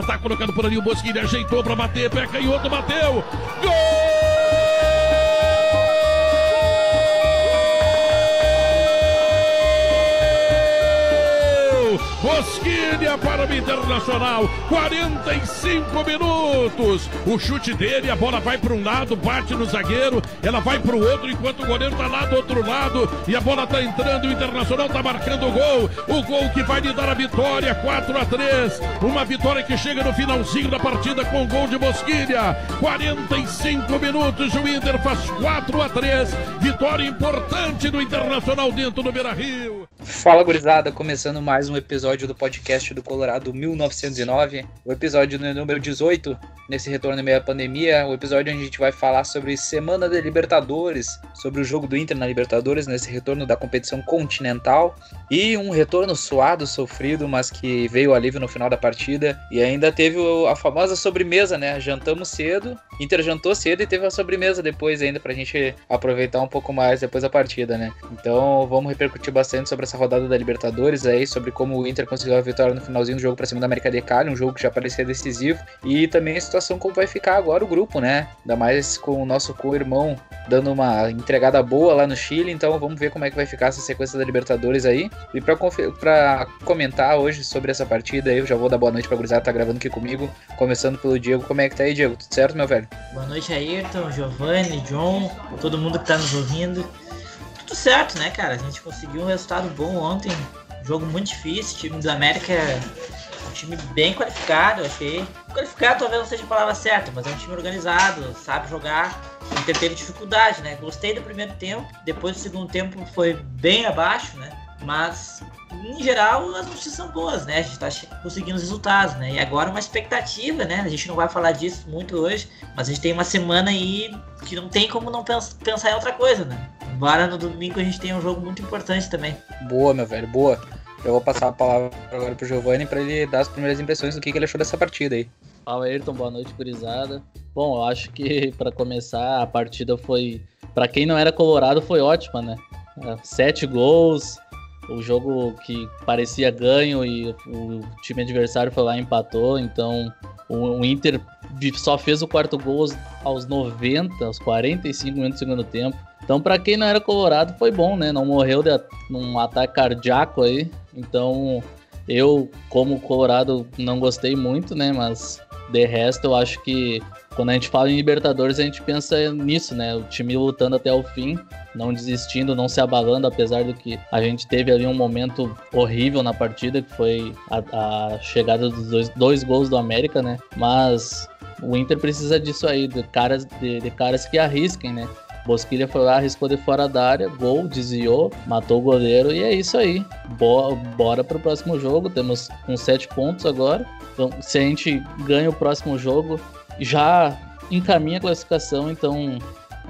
Tá, colocando por ali o Bosquilha, ajeitou pra bater, pé canhoto, bateu. Gol! Bosquilha para o Internacional, 45 minutos. O chute dele, a bola vai para um lado, bate no zagueiro, ela vai para o outro, enquanto o goleiro está lá do outro lado e a bola está entrando. O Internacional está marcando o gol, o gol que vai lhe dar a vitória, 4 a 3. Uma vitória que chega no finalzinho da partida com o gol de Bosquilha, 45 minutos. O Inter faz 4 a 3. Vitória importante do Internacional dentro do Beira Rio. Fala, gurizada, começando mais um episódio do podcast do Colorado 1909, o episódio número 18, nesse retorno em meio à pandemia, o episódio onde a gente vai falar sobre Semana da Libertadores, sobre o jogo do Inter na Libertadores, nesse retorno da competição continental, e um retorno suado, sofrido, mas que veio alívio no final da partida, e ainda teve a famosa sobremesa, né? Jantamos cedo, Inter jantou cedo e teve a sobremesa depois ainda pra gente aproveitar um pouco mais depois da partida, né? Então vamos repercutir bastante sobre essa rodada da Libertadores aí, sobre como o Inter conseguiu a vitória no finalzinho do jogo para cima da América de Cali, um jogo que já parecia decisivo, e também a situação como vai ficar agora o grupo, né? Ainda mais com o nosso co-irmão dando uma entregada boa lá no Chile, então vamos ver como é que vai ficar essa sequência da Libertadores aí. E para comentar hoje sobre essa partida, eu já vou dar boa noite pra Gurizada, tá gravando aqui comigo, começando pelo Diego. Como é que tá aí, Diego? Tudo certo, meu velho? Boa noite, Ayrton, Giovanni, John, todo mundo que tá nos ouvindo. Tudo certo, né, cara? A gente conseguiu um resultado bom ontem Jogo muito difícil, time do América é um time bem qualificado, achei. Qualificado talvez não seja a palavra certa, mas é um time organizado, sabe jogar. O Inter teve dificuldade, né? Gostei do primeiro tempo, depois do segundo tempo foi bem abaixo, né? Mas, em geral, as notícias são boas, né? A gente tá conseguindo os resultados, né? E agora uma expectativa, né? A gente não vai falar disso muito hoje, mas a gente tem uma semana aí que não tem como não pensar em outra coisa, né? Embora no domingo a gente tenha um jogo muito importante também. Boa, meu velho, boa. Eu vou passar a palavra agora pro Giovanni para ele dar as primeiras impressões do que, que ele achou dessa partida aí. Fala, Ayrton, boa noite, gurizada. Bom, eu acho que para começar a partida foi, para quem não era colorado, foi ótima, né? Sete gols, o jogo que parecia ganho e o time adversário foi lá e empatou, então o Inter só fez o quarto gol aos 90, aos 45 minutos do segundo tempo. Então, para quem não era colorado, foi bom, né? Não morreu de um ataque cardíaco aí. Então, eu, como colorado, não gostei muito, né? Mas de resto, eu acho que quando a gente fala em Libertadores, a gente pensa nisso, né? O time lutando até o fim, não desistindo, não se abalando, apesar de que a gente teve ali um momento horrível na partida, que foi a, a chegada dos dois, dois gols do América, né? Mas o Inter precisa disso aí, de caras, de, de caras que arrisquem, né? Bosquilha foi lá, arriscou de fora da área, gol, desviou, matou o goleiro e é isso aí. Bora, bora pro próximo jogo, temos com sete pontos agora. Então, se a gente ganha o próximo jogo, já encaminha a classificação, então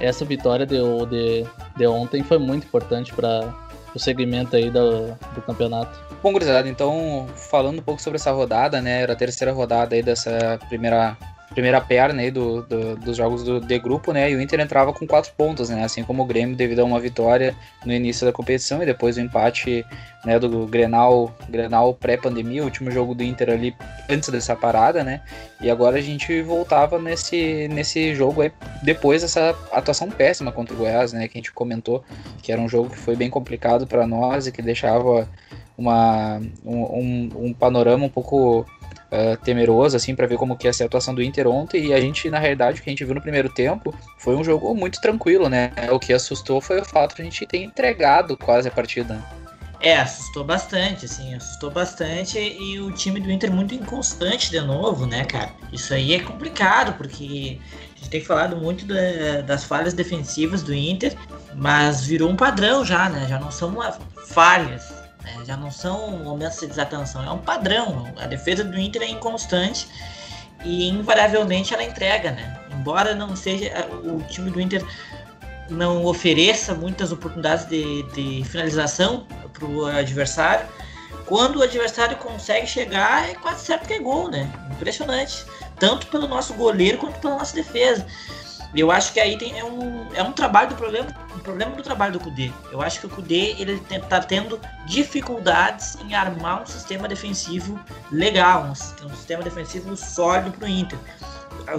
essa vitória de, de, de ontem foi muito importante para o segmento aí do, do campeonato. Bom, gurizada, então falando um pouco sobre essa rodada, né, era a terceira rodada aí dessa primeira primeira perna aí do, do, dos jogos do, de grupo, né? E o Inter entrava com quatro pontos, né? Assim como o Grêmio, devido a uma vitória no início da competição e depois o empate né, do Grenal, Grenal pré-pandemia, o último jogo do Inter ali antes dessa parada, né? E agora a gente voltava nesse, nesse jogo aí, depois dessa atuação péssima contra o Goiás, né? Que a gente comentou que era um jogo que foi bem complicado para nós e que deixava uma, um, um panorama um pouco uh, temeroso, assim, para ver como que ia ser a atuação do Inter ontem. E a gente, na realidade, o que a gente viu no primeiro tempo foi um jogo muito tranquilo, né? O que assustou foi o fato de a gente ter entregado quase a partida. É, assustou bastante, assim, assustou bastante e o time do Inter muito inconstante de novo, né, cara? Isso aí é complicado, porque a gente tem falado muito da, das falhas defensivas do Inter, mas virou um padrão já, né? Já não são falhas, né? Já não são momentos de desatenção, é um padrão. A defesa do Inter é inconstante e invariavelmente ela entrega, né? Embora não seja o time do Inter não ofereça muitas oportunidades de, de finalização para o adversário, quando o adversário consegue chegar, é quase certo que é gol, né? Impressionante. Tanto pelo nosso goleiro quanto pela nossa defesa. Eu acho que aí tem, é, um, é um trabalho do problema, um problema do trabalho do Kudê. Eu acho que o Kudê ele tá tendo dificuldades em armar um sistema defensivo legal, um, um sistema defensivo sólido para o Inter.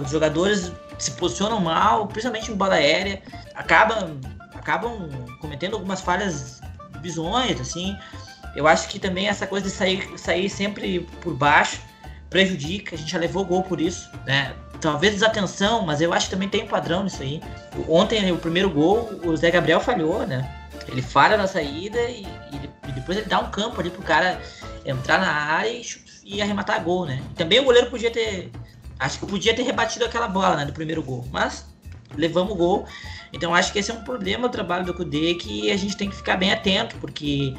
Os jogadores se posicionam mal, principalmente em bola aérea, acabam, acabam cometendo algumas falhas bizonhas, assim. Eu acho que também essa coisa de sair, sair sempre por baixo prejudica. A gente já levou gol por isso, né? Talvez desatenção, mas eu acho que também tem um padrão nisso aí. Ontem, o primeiro gol, o Zé Gabriel falhou, né? Ele falha na saída e, e depois ele dá um campo ali pro cara entrar na área e, e arrematar gol, né? Também o goleiro podia ter. Acho que podia ter rebatido aquela bola, né? Do primeiro gol. Mas levamos o gol. Então acho que esse é um problema do trabalho do Kudê que a gente tem que ficar bem atento, porque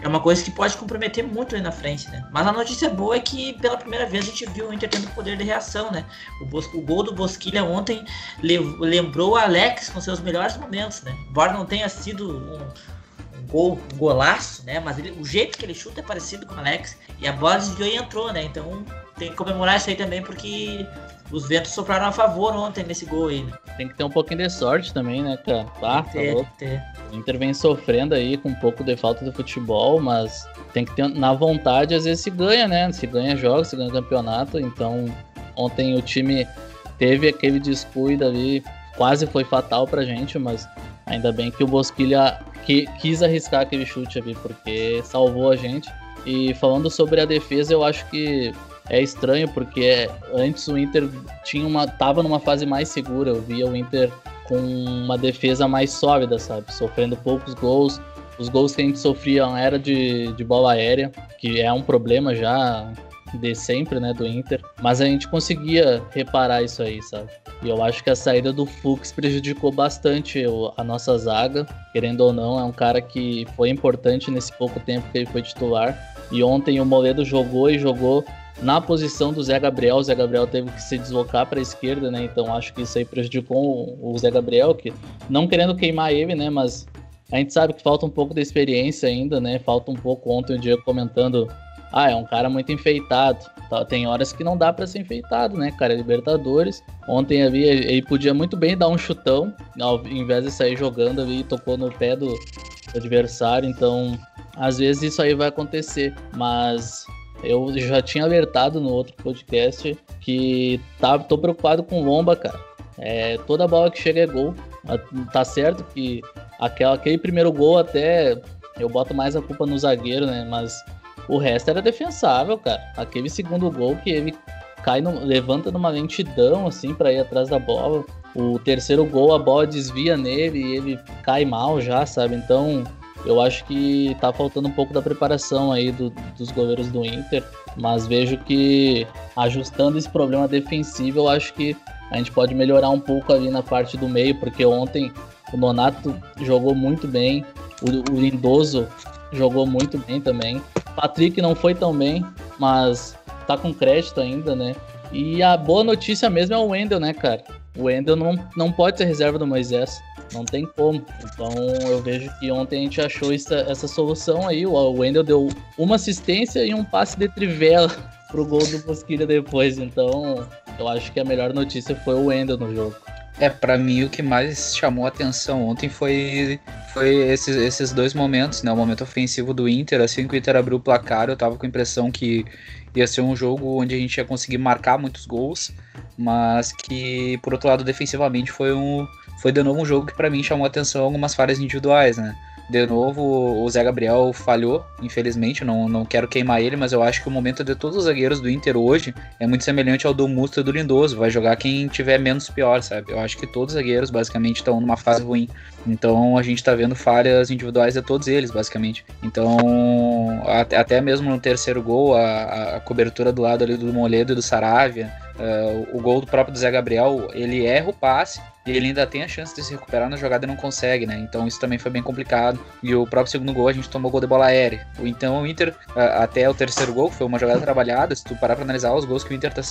é uma coisa que pode comprometer muito aí na frente, né? Mas a notícia boa é que pela primeira vez a gente viu o Inter tendo poder de reação, né? O, o gol do Bosquilha ontem lembrou o Alex com seus melhores momentos, né? Embora não tenha sido um, um gol, um golaço, né? Mas ele, o jeito que ele chuta é parecido com o Alex. E a bola desviou e entrou, né? Então tem que comemorar isso aí também, porque os ventos sopraram a favor ontem nesse gol aí. Né? Tem que ter um pouquinho de sorte também, né, cara? Ah, tem que ter, tá ter. O Inter vem sofrendo aí com um pouco de falta de futebol, mas tem que ter na vontade, às vezes se ganha, né? Se ganha jogos, se ganha campeonato. Então, ontem o time teve aquele descuido ali, quase foi fatal pra gente, mas ainda bem que o Bosquilha que, quis arriscar aquele chute ali, porque salvou a gente. E falando sobre a defesa, eu acho que é estranho porque antes o Inter tinha uma tava numa fase mais segura. Eu via o Inter com uma defesa mais sólida, sabe? Sofrendo poucos gols. Os gols que a gente sofria era de, de bola aérea, que é um problema já de sempre, né, do Inter. Mas a gente conseguia reparar isso aí, sabe? E eu acho que a saída do Fux prejudicou bastante a nossa zaga. Querendo ou não, é um cara que foi importante nesse pouco tempo que ele foi titular. E ontem o Moledo jogou e jogou na posição do Zé Gabriel. O Zé Gabriel teve que se deslocar para a esquerda, né? Então acho que isso aí prejudicou o Zé Gabriel, que não querendo queimar ele, né? Mas a gente sabe que falta um pouco de experiência ainda, né? Falta um pouco. Ontem o Diego comentando, ah, é um cara muito enfeitado. Tá, tem horas que não dá para ser enfeitado, né, cara? Libertadores. Ontem ali ele podia muito bem dar um chutão, ao invés de sair jogando ali, tocou no pé do adversário. Então, às vezes isso aí vai acontecer, mas eu já tinha alertado no outro podcast que tá, tô preocupado com Lomba, cara. É, toda bola que chega é gol. Tá certo que aquela, aquele primeiro gol até eu boto mais a culpa no zagueiro, né? Mas o resto era defensável, cara. Aquele segundo gol que ele cai no, levanta numa lentidão assim para ir atrás da bola. O terceiro gol a bola desvia nele e ele cai mal já, sabe? Então eu acho que tá faltando um pouco da preparação aí do, dos goleiros do Inter, mas vejo que ajustando esse problema defensivo, eu acho que a gente pode melhorar um pouco ali na parte do meio, porque ontem o Nonato jogou muito bem, o, o Lindoso jogou muito bem também. Patrick não foi tão bem, mas tá com crédito ainda, né? E a boa notícia mesmo é o Wendel, né, cara? O Wendel não, não pode ser reserva do Moisés. Não tem como. Então eu vejo que ontem a gente achou essa, essa solução aí. O Wendel deu uma assistência e um passe de trivela pro gol do Bosquilha depois. Então eu acho que a melhor notícia foi o Wendel no jogo. É, para mim o que mais chamou a atenção ontem foi, foi esses, esses dois momentos, né? O momento ofensivo do Inter, assim que o Inter abriu o placar, eu tava com a impressão que ia ser um jogo onde a gente ia conseguir marcar muitos gols, mas que, por outro lado, defensivamente foi um, foi de novo um jogo que para mim chamou atenção algumas falhas individuais, né? De novo, o Zé Gabriel falhou, infelizmente, não, não quero queimar ele, mas eu acho que o momento de todos os zagueiros do Inter hoje é muito semelhante ao do Musto e do Lindoso. Vai jogar quem tiver menos pior, sabe? Eu acho que todos os zagueiros basicamente estão numa fase ruim. Então a gente tá vendo falhas individuais de todos eles, basicamente. Então, até mesmo no terceiro gol, a, a cobertura do lado ali do Moledo e do Saravia, uh, o gol do próprio Zé Gabriel, ele erra o passe, e ele ainda tem a chance de se recuperar na jogada e não consegue, né? Então isso também foi bem complicado. E o próprio segundo gol a gente tomou gol de bola aérea. Então o Inter, até o terceiro gol, foi uma jogada trabalhada. Se tu parar pra analisar os gols que o Inter tá,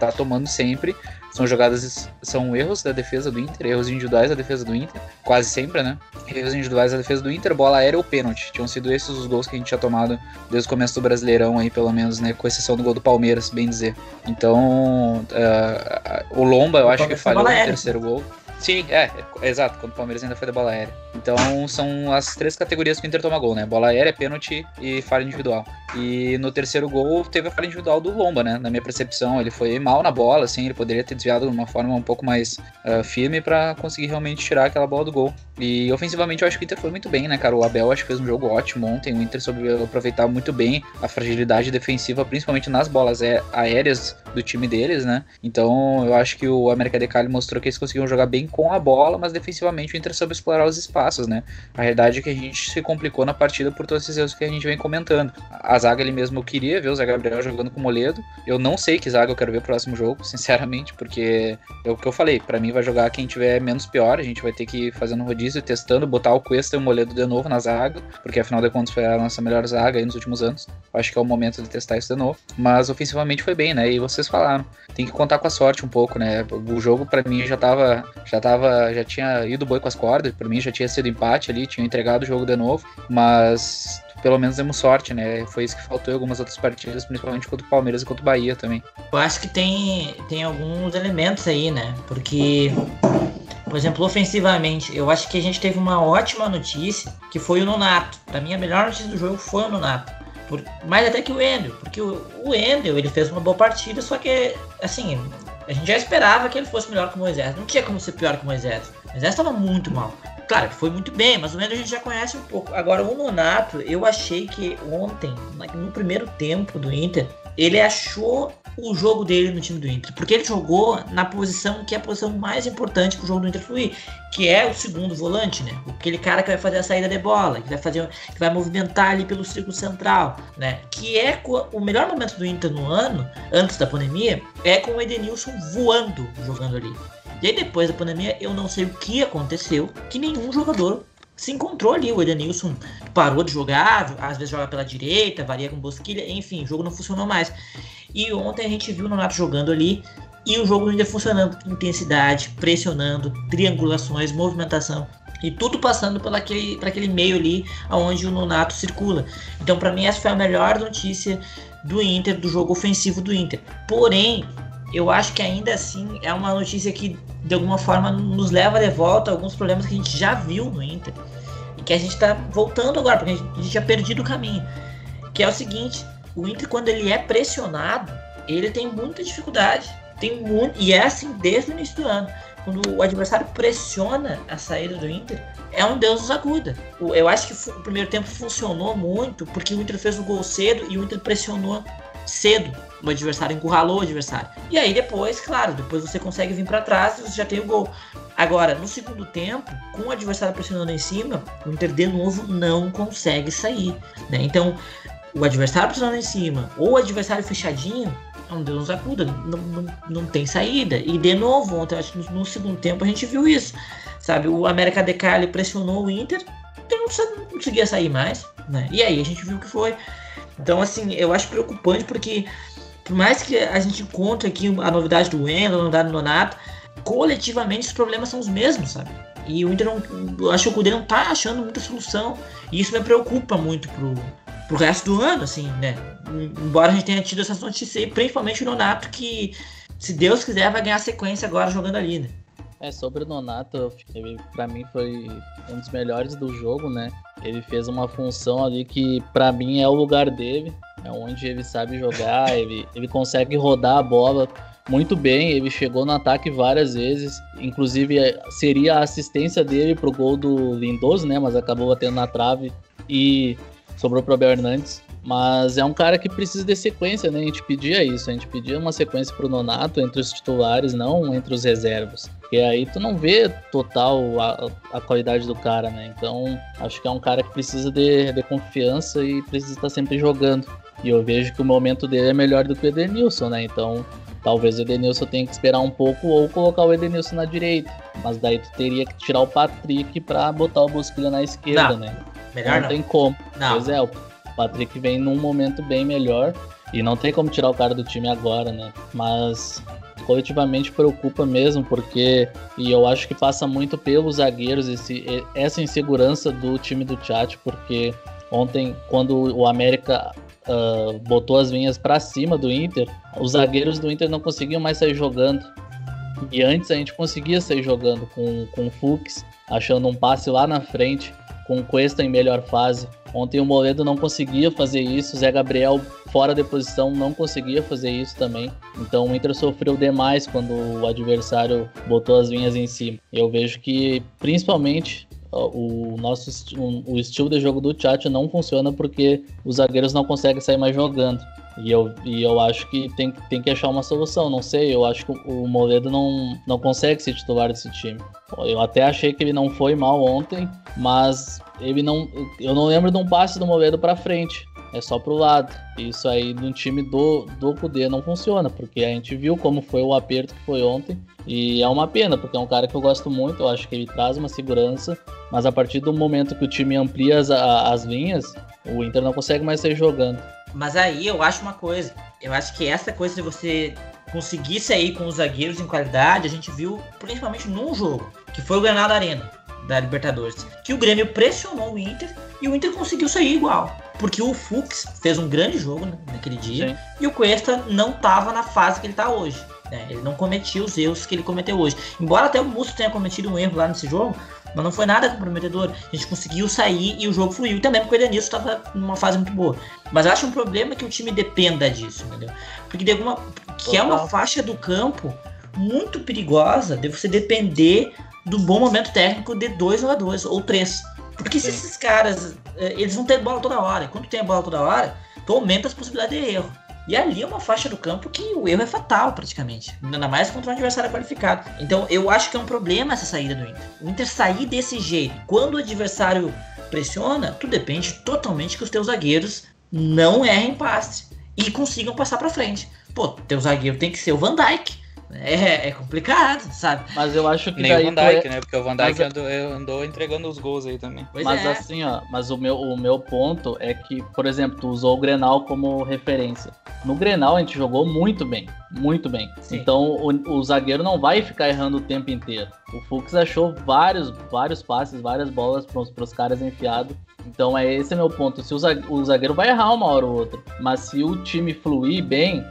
tá tomando sempre, são jogadas, são erros da defesa do Inter, erros individuais da defesa do Inter, quase sempre, né? Erros individuais da defesa do Inter, bola aérea ou pênalti. Tinham sido esses os gols que a gente tinha tomado desde o começo do Brasileirão aí, pelo menos, né? Com exceção do gol do Palmeiras, bem dizer. Então, uh, o Lomba eu acho que falhou no terceiro gol. Sim, é, é, exato, quando o Palmeiras ainda foi da bola aérea. Então são as três categorias que o Inter toma gol, né? Bola aérea, pênalti e falha individual. E no terceiro gol teve a falha individual do Lomba, né? Na minha percepção, ele foi mal na bola, assim, ele poderia ter desviado de uma forma um pouco mais uh, firme para conseguir realmente tirar aquela bola do gol. E ofensivamente eu acho que o Inter foi muito bem, né, cara? O Abel acho que fez um jogo ótimo ontem, o Inter soube aproveitar muito bem a fragilidade defensiva, principalmente nas bolas aéreas do time deles, né? Então eu acho que o América de Cali mostrou que eles conseguiam jogar bem com a bola, mas defensivamente o Inter soube explorar os espaços, né? A realidade é que a gente se complicou na partida por todos esses erros que a gente vem comentando. A zaga ele mesmo queria ver o Zé Gabriel jogando com o Moledo. Eu não sei que zaga eu quero ver o próximo jogo, sinceramente, porque é o que eu falei, para mim vai jogar quem tiver menos pior, a gente vai ter que ir fazendo um rodízio, testando, botar o Cuesta e o Moledo de novo na zaga, porque afinal de contas foi a nossa melhor zaga aí nos últimos anos. Acho que é o momento de testar isso de novo. Mas ofensivamente foi bem, né? E vocês falaram, tem que contar com a sorte um pouco, né? O jogo para mim já tava, já tava, já tinha ido boi com as cordas, para mim já tinha sido empate ali, tinha entregado o jogo de novo, mas pelo menos demos sorte, né? Foi isso que faltou em algumas outras partidas, principalmente contra o Palmeiras e contra o Bahia também. Eu acho que tem, tem alguns elementos aí, né? Porque, por exemplo, ofensivamente, eu acho que a gente teve uma ótima notícia, que foi o Nonato. Pra mim, a melhor notícia do jogo foi o Nonato. Por, mais até que o Endel, porque o, o Endel, ele fez uma boa partida, só que, assim, a gente já esperava que ele fosse melhor que o Moisés. Não tinha como ser pior que o Moisés. O Moisés estava muito mal. Claro, foi muito bem, mas o Endel a gente já conhece um pouco. Agora, o Nonato, eu achei que ontem, no primeiro tempo do Inter, ele achou o jogo dele no time do Inter, porque ele jogou na posição que é a posição mais importante para o jogo do Inter fluir, que é o segundo volante, né? Aquele cara que vai fazer a saída de bola, que vai fazer, que vai movimentar ali pelo círculo central, né? Que é o melhor momento do Inter no ano, antes da pandemia, é com o Edenilson voando, jogando ali. E aí depois da pandemia, eu não sei o que aconteceu, que nenhum jogador se encontrou ali. O Edenilson parou de jogar, às vezes joga pela direita, varia com bosquilha, enfim, o jogo não funcionou mais. E ontem a gente viu o Nonato jogando ali e o jogo ainda funcionando, intensidade, pressionando, triangulações, movimentação e tudo passando por aquele, aquele meio ali onde o Nonato circula. Então, para mim, essa foi a melhor notícia do Inter, do jogo ofensivo do Inter. Porém, eu acho que ainda assim é uma notícia que de alguma forma nos leva de volta a alguns problemas que a gente já viu no Inter e que a gente está voltando agora, porque a gente, tinha perdido o caminho. Que é o seguinte: o Inter, quando ele é pressionado, ele tem muita dificuldade. Tem muito, e é assim desde o início do ano. Quando o adversário pressiona a saída do Inter, é um Deus nos acuda. Eu acho que o primeiro tempo funcionou muito porque o Inter fez o gol cedo e o Inter pressionou cedo o adversário, encurralou o adversário. E aí depois, claro, depois você consegue vir para trás e você já tem o gol. Agora, no segundo tempo, com o adversário pressionando em cima, o Inter de novo não consegue sair. Né? Então, o adversário pressionando em cima ou o adversário fechadinho, não Deus nos acuda, não, não, não tem saída. E de novo, ontem, acho que no, segundo tempo a gente viu isso. Sabe, o América de Cali pressionou o Inter, ele não, não conseguia sair mais. Né? E aí a gente viu o que foi. Então, assim, eu acho preocupante porque, por mais que a gente encontre aqui a novidade do Wendel, a novidade do Nonato, coletivamente os problemas são os mesmos, sabe? E o Inter não, eu acho que o Cudê não tá achando muita solução. E isso me preocupa muito pro, pro resto do ano, assim, né? Embora a gente tenha tido essas notícias aí, principalmente o Nonato, que, se Deus quiser, vai ganhar sequência agora jogando ali, né? É, sobre o Nonato, pra mim foi um dos melhores do jogo, né? Ele fez uma função ali que para mim é o lugar dele, é onde ele sabe jogar, ele, ele consegue rodar a bola muito bem, ele chegou no ataque várias vezes, inclusive é, seria a assistência dele pro gol do Lindoso, né? Mas acabou batendo na trave e sobrou pro Abel Hernandes. Mas é um cara que precisa de sequência, né? A gente pedia isso, a gente pedia uma sequência pro Nonato entre os titulares, não entre os reservas. Porque aí tu não vê total a, a qualidade do cara, né? Então, acho que é um cara que precisa de, de confiança e precisa estar sempre jogando. E eu vejo que o momento dele é melhor do que o Edenilson, né? Então, talvez o Edenilson tenha que esperar um pouco ou colocar o Edenilson na direita. Mas daí tu teria que tirar o Patrick pra botar o Bosquilha na esquerda, não, né? Melhor não, não tem como. Não. Pois é, o Patrick vem num momento bem melhor. E não tem como tirar o cara do time agora, né? Mas coletivamente preocupa mesmo, porque e eu acho que passa muito pelos zagueiros esse, essa insegurança do time do chat, porque ontem, quando o América uh, botou as vinhas para cima do Inter, os zagueiros do Inter não conseguiam mais sair jogando. E antes a gente conseguia sair jogando com, com o Fux, achando um passe lá na frente, com o Cuesta em melhor fase. Ontem o Moledo não conseguia fazer isso, o Zé Gabriel fora de posição não conseguia fazer isso também. Então o Inter sofreu demais quando o adversário botou as linhas em cima. Eu vejo que principalmente o nosso o estilo de jogo do Tchatcho não funciona porque os zagueiros não conseguem sair mais jogando. E eu, e eu acho que tem, tem que achar uma solução. Não sei, eu acho que o Moledo não, não consegue ser titular desse time. Eu até achei que ele não foi mal ontem, mas ele não. Eu não lembro de um passe do Moledo para frente. É só pro lado. Isso aí no time do, do Kudê não funciona, porque a gente viu como foi o aperto que foi ontem. E é uma pena, porque é um cara que eu gosto muito, eu acho que ele traz uma segurança, mas a partir do momento que o time amplia as, as linhas, o Inter não consegue mais sair jogando. Mas aí eu acho uma coisa. Eu acho que essa coisa de você conseguir sair com os zagueiros em qualidade, a gente viu principalmente num jogo, que foi o Granada Arena da Libertadores, que o Grêmio pressionou o Inter e o Inter conseguiu sair igual. Porque o Fux fez um grande jogo né, naquele dia Sim. e o Cuesta não estava na fase que ele está hoje. Né? Ele não cometia os erros que ele cometeu hoje. Embora até o Musto tenha cometido um erro lá nesse jogo, mas não foi nada comprometedor. A gente conseguiu sair e o jogo fluiu. E também porque o Edenilson estava numa fase muito boa. Mas acho um problema que o time dependa disso, entendeu? Porque de alguma. Que é uma faixa do campo muito perigosa de você depender do bom momento técnico de dois jogadores, ou três. Porque se esses caras. Eh, eles vão ter bola toda hora. E quando tem a bola toda hora, tu aumenta as possibilidades de erro. E ali é uma faixa do campo que o erro é fatal, praticamente. Ainda mais contra um adversário qualificado. Então eu acho que é um problema essa saída do Inter. O Inter sair desse jeito, quando o adversário pressiona, tu depende totalmente que os teus zagueiros não errem passe e consigam passar para frente. Pô, teu zagueiro tem que ser o Van Dijk é, é complicado, sabe? Mas eu acho que. Nem o Van Dijk, é... né? Porque o Van Dijk andou, andou, entregando os gols aí também. Pois mas é. assim, ó, mas o meu, o meu ponto é que, por exemplo, tu usou o Grenal como referência. No Grenal a gente jogou muito bem, muito bem. Sim. Então o, o, zagueiro não vai ficar errando o tempo inteiro. O Fux achou vários, vários passes, várias bolas para os caras enfiados. Então é esse é meu ponto. Se o zagueiro vai errar uma hora ou outra, mas se o time fluir bem,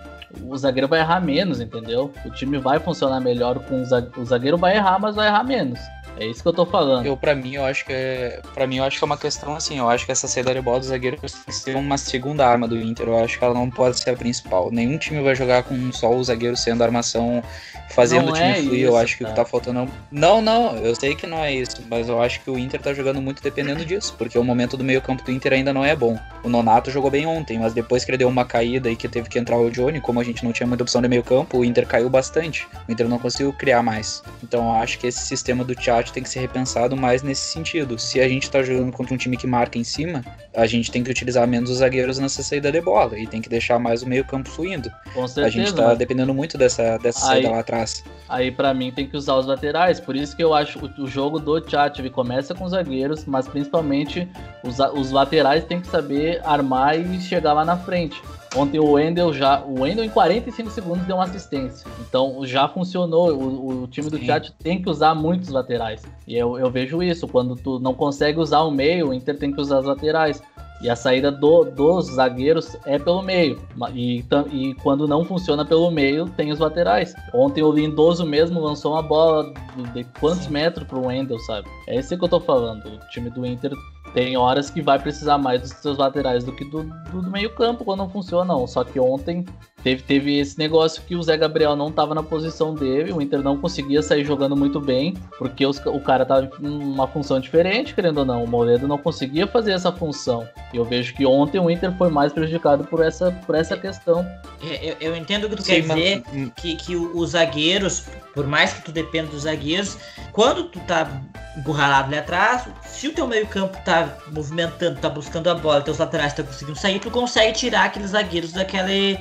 o zagueiro vai errar menos, entendeu? O time vai funcionar melhor com o zagueiro, vai errar, mas vai errar menos. É isso que eu tô falando. Eu, pra mim, eu acho que é. Pra mim, eu acho que é uma questão assim, eu acho que essa saída de bola do zagueiro tem que ser uma segunda arma do Inter. Eu acho que ela não pode ser a principal. Nenhum time vai jogar com só o zagueiro sendo a armação fazendo não o time é fluir. Isso, eu acho que o que tá faltando. Não, não, eu sei que não é isso, mas eu acho que o Inter tá jogando muito dependendo disso, porque o momento do meio-campo do Inter ainda não é bom. O Nonato jogou bem ontem, mas depois que ele deu uma caída e que teve que entrar o Johnny, como a gente não tinha muita opção de meio-campo, o Inter caiu bastante. O Inter não conseguiu criar mais. Então eu acho que esse sistema do tem que ser repensado mais nesse sentido. Se a gente tá jogando contra um time que marca em cima, a gente tem que utilizar menos os zagueiros nessa saída de bola e tem que deixar mais o meio-campo fluindo. Com certeza, a gente tá dependendo muito dessa, dessa aí, saída lá atrás. Aí para mim tem que usar os laterais, por isso que eu acho o, o jogo do Tchatchovi começa com os zagueiros, mas principalmente os, os laterais tem que saber armar e chegar lá na frente. Ontem o Wendel já. O Wendel em 45 segundos deu uma assistência. Então já funcionou. O, o time do chat tem que usar muitos laterais. E eu, eu vejo isso. Quando tu não consegue usar o meio, o Inter tem que usar as laterais. E a saída do, dos zagueiros é pelo meio. E, e quando não funciona pelo meio, tem os laterais. Ontem o Lindoso mesmo lançou uma bola de, quantos metros pro Wendel, sabe? É isso que eu tô falando. O time do Inter tem horas que vai precisar mais dos seus laterais do que do, do, do meio-campo quando não funciona, não. Só que ontem teve, teve esse negócio que o Zé Gabriel não estava na posição dele, o Inter não conseguia sair jogando muito bem, porque os, o cara estava em uma função diferente, querendo ou não. O Moledo não conseguia fazer essa função. E eu vejo que ontem o Inter foi mais prejudicado por essa, por essa questão. É, eu, eu entendo o que tu Sim, quer dizer, mas... que, que os zagueiros, por mais que tu dependa dos zagueiros, quando tu tá encurralado ali atrás, se o teu meio campo tá movimentando, tá buscando a bola, teus laterais estão conseguindo sair, tu consegue tirar aqueles zagueiros daquele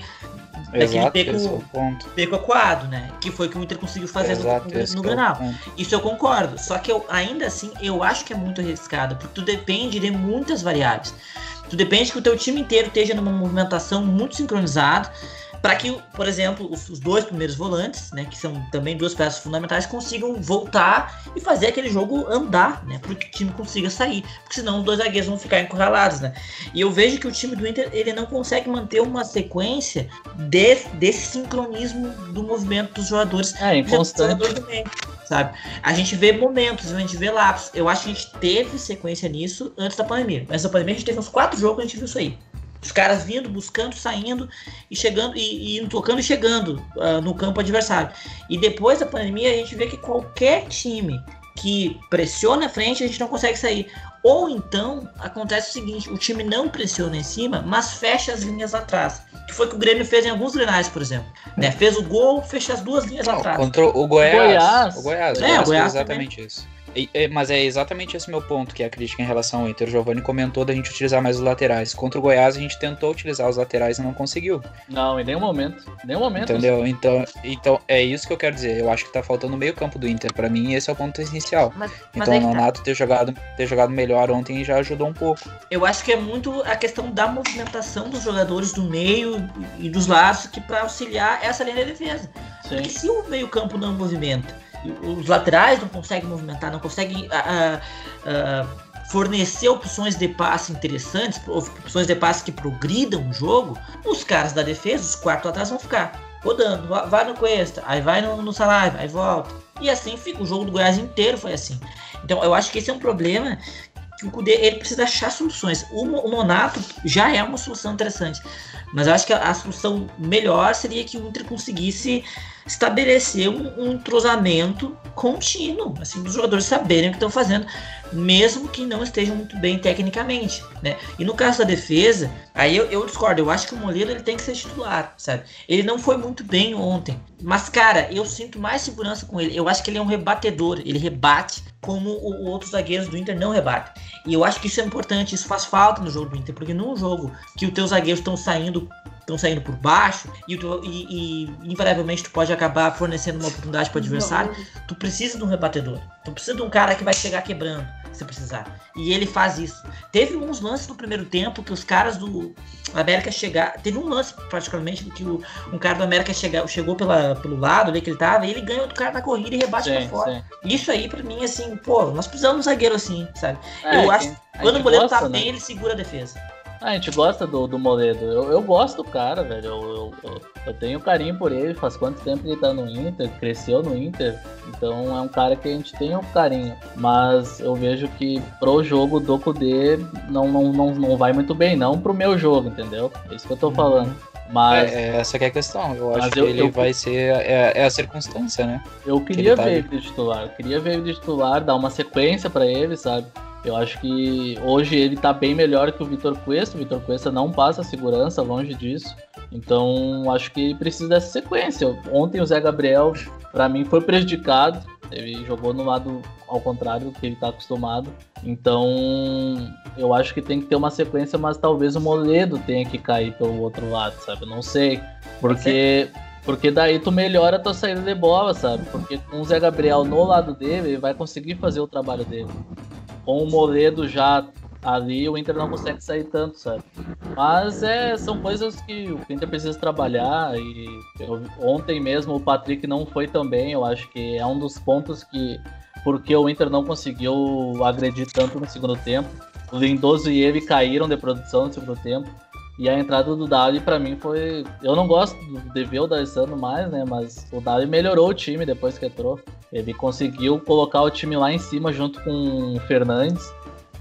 daquele beco, é beco acuado, né? Que foi que o Inter conseguiu fazer Exato, no, no, no Granal. É Isso eu concordo. Só que eu ainda assim eu acho que é muito arriscado, porque tu depende de muitas variáveis. Tu depende que o teu time inteiro esteja numa movimentação muito sincronizada para que, por exemplo, os, dois primeiros volantes, né, que são também duas peças fundamentais, consigam voltar e fazer aquele jogo andar, né, para que o time consiga sair, porque senão os dois zagueiros vão ficar encurralados, né. E eu vejo que o time do Inter ele não consegue manter uma sequência de, desse sincronismo do movimento dos jogadores, é, inconstante. Sabe? A gente vê momentos, a gente vê lapsos. Eu acho que a gente teve sequência nisso antes da pandemia. Antes da pandemia a gente teve uns quatro jogos que a gente viu isso aí. Os caras vindo, buscando, saindo e chegando e, e tocando e chegando uh, no campo adversário. E depois da pandemia a gente vê que qualquer time que pressiona a frente a gente não consegue sair. Ou então acontece o seguinte: o time não pressiona em cima, mas fecha as linhas atrás. Que foi o que o Grêmio fez em alguns grenais, por exemplo. Né? Fez o gol, fecha as duas linhas não, atrás. Contra o Goiás. O Goiás. O Goiás, é, o Goiás exatamente também. isso mas é exatamente esse meu ponto, que é a crítica em relação ao Inter. O Giovanni comentou da gente utilizar mais os laterais. Contra o Goiás, a gente tentou utilizar os laterais e não conseguiu. Não, em nenhum momento. Em nenhum momento. Entendeu? Então, então é isso que eu quero dizer. Eu acho que tá faltando o meio campo do Inter. Para mim, esse é o ponto essencial. Mas, então, é o Nonato tá. ter, jogado, ter jogado melhor ontem já ajudou um pouco. Eu acho que é muito a questão da movimentação dos jogadores do meio e dos lados que para auxiliar essa linha de defesa. Sim. Porque se o meio campo não movimenta os laterais não conseguem movimentar, não conseguem uh, uh, fornecer opções de passe interessantes, opções de passe que progridam o jogo, os caras da defesa, os quatro atrás vão ficar rodando, vai no Cuesta, aí vai no, no Salaiva, aí volta. E assim fica, o jogo do Goiás inteiro foi assim. Então eu acho que esse é um problema que o Cudê ele precisa achar soluções. O, o Monato já é uma solução interessante, mas eu acho que a, a solução melhor seria que o Inter conseguisse estabelecer um, um entrosamento contínuo, assim, dos jogadores saberem o que estão fazendo, mesmo que não estejam muito bem tecnicamente, né? E no caso da defesa, aí eu, eu discordo, eu acho que o Moleiro ele tem que ser titular, sabe? Ele não foi muito bem ontem, mas cara, eu sinto mais segurança com ele. Eu acho que ele é um rebatedor, ele rebate como o, outros zagueiros do Inter não rebatem. E eu acho que isso é importante, isso faz falta no jogo do Inter, porque num jogo que os teus zagueiros estão saindo estão saindo por baixo e, tu, e, e, invariavelmente tu pode acabar fornecendo uma oportunidade para o adversário, tu precisa de um rebatedor. Tu precisa de um cara que vai chegar quebrando, se precisar. E ele faz isso. Teve uns lances no primeiro tempo que os caras do América chegaram. Teve um lance, particularmente, que o, um cara do América chega, chegou pela, pelo lado ali que ele tava, e ele ganha outro cara na corrida e rebate sim, pra fora. Sim. Isso aí, pra mim, assim, pô, nós precisamos de um zagueiro assim, sabe? É, Eu acho que quando o goleiro tá né? bem, ele segura a defesa. Ah, a gente gosta do, do Moledo. Eu, eu gosto do cara, velho. Eu, eu, eu, tenho carinho por ele. Faz quanto tempo ele tá no Inter? Cresceu no Inter. Então é um cara que a gente tem um carinho. Mas eu vejo que pro jogo do Kudê não, não, não, não vai muito bem. Não pro meu jogo, entendeu? É isso que eu tô falando. Mas é, é essa que é a questão. Eu acho que ele eu, vai ser. É, é, a circunstância, né? Eu queria ele tá ver ele de titular. Eu queria ver ele de titular, dar uma sequência para ele, sabe? Eu acho que hoje ele tá bem melhor que o Vitor Cuesta. O Vitor Cuesta não passa segurança, longe disso. Então, acho que precisa dessa sequência. Ontem o Zé Gabriel, para mim, foi prejudicado. Ele jogou no lado ao contrário do que ele está acostumado. Então, eu acho que tem que ter uma sequência, mas talvez o Moledo tenha que cair pelo outro lado, sabe? Eu não sei. Porque, porque daí tu melhora a tua saída de bola, sabe? Porque com o Zé Gabriel no lado dele, ele vai conseguir fazer o trabalho dele com o Moledo já ali, o Inter não consegue sair tanto, sabe? Mas é, são coisas que o Inter precisa trabalhar e eu, ontem mesmo o Patrick não foi tão bem, eu acho que é um dos pontos que porque o Inter não conseguiu agredir tanto no segundo tempo. O Lindoso e ele caíram de produção no segundo tempo. E a entrada do Dali para mim foi. Eu não gosto ver o D'Alessandro mais, né? Mas o Dali melhorou o time depois que entrou. Ele conseguiu colocar o time lá em cima junto com o Fernandes.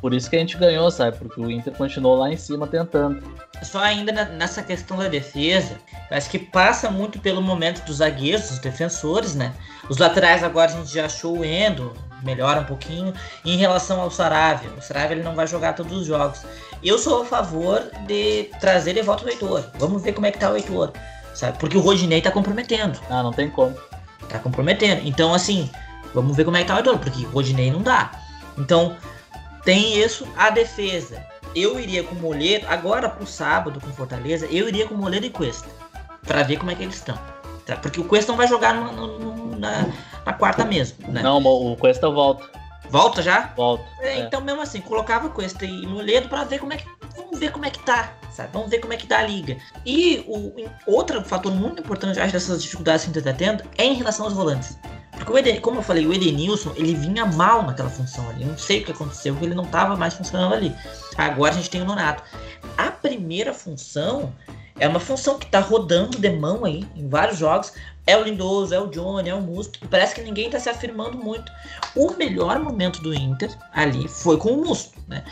Por isso que a gente ganhou, sabe? Porque o Inter continuou lá em cima tentando. Só ainda nessa questão da defesa, acho que passa muito pelo momento dos zagueiros, dos defensores, né? Os laterais agora a gente já achou o Endo, melhora um pouquinho. E em relação ao Saravia, o Saravia ele não vai jogar todos os jogos. Eu sou a favor de trazer de volta o Heitor. Vamos ver como é que tá o Heitor, sabe? Porque o Rodinei tá comprometendo. Ah, não tem como tá comprometendo. Então, assim, vamos ver como é que tá o retorno, porque o Rodinei não dá. Então, tem isso. A defesa. Eu iria com o Moledo, agora pro sábado com Fortaleza, eu iria com o Moledo e Cuesta. Pra ver como é que eles estão. Tá? Porque o Cuesta não vai jogar no, no, no, na, na, quarta mesmo. Né? Não, o Cuesta volta. Volta já? Volta. É, é. Então, mesmo assim, colocava Cuesta e Moledo pra ver como é que. Vamos ver como é que tá sabe? Vamos ver como é que dá a liga. E o outro fator muito importante, acho, dessas dificuldades que a gente tá tendo é em relação aos volantes. Porque o Eden, como eu falei, o Edenilson, ele vinha mal naquela função ali. Eu não sei o que aconteceu, porque ele não estava mais funcionando ali. Agora a gente tem o Nonato. A primeira função é uma função que está rodando de mão aí em vários jogos. É o Lindoso, é o Johnny, é o Musto. E parece que ninguém está se afirmando muito. O melhor momento do Inter ali foi com o Musto, né?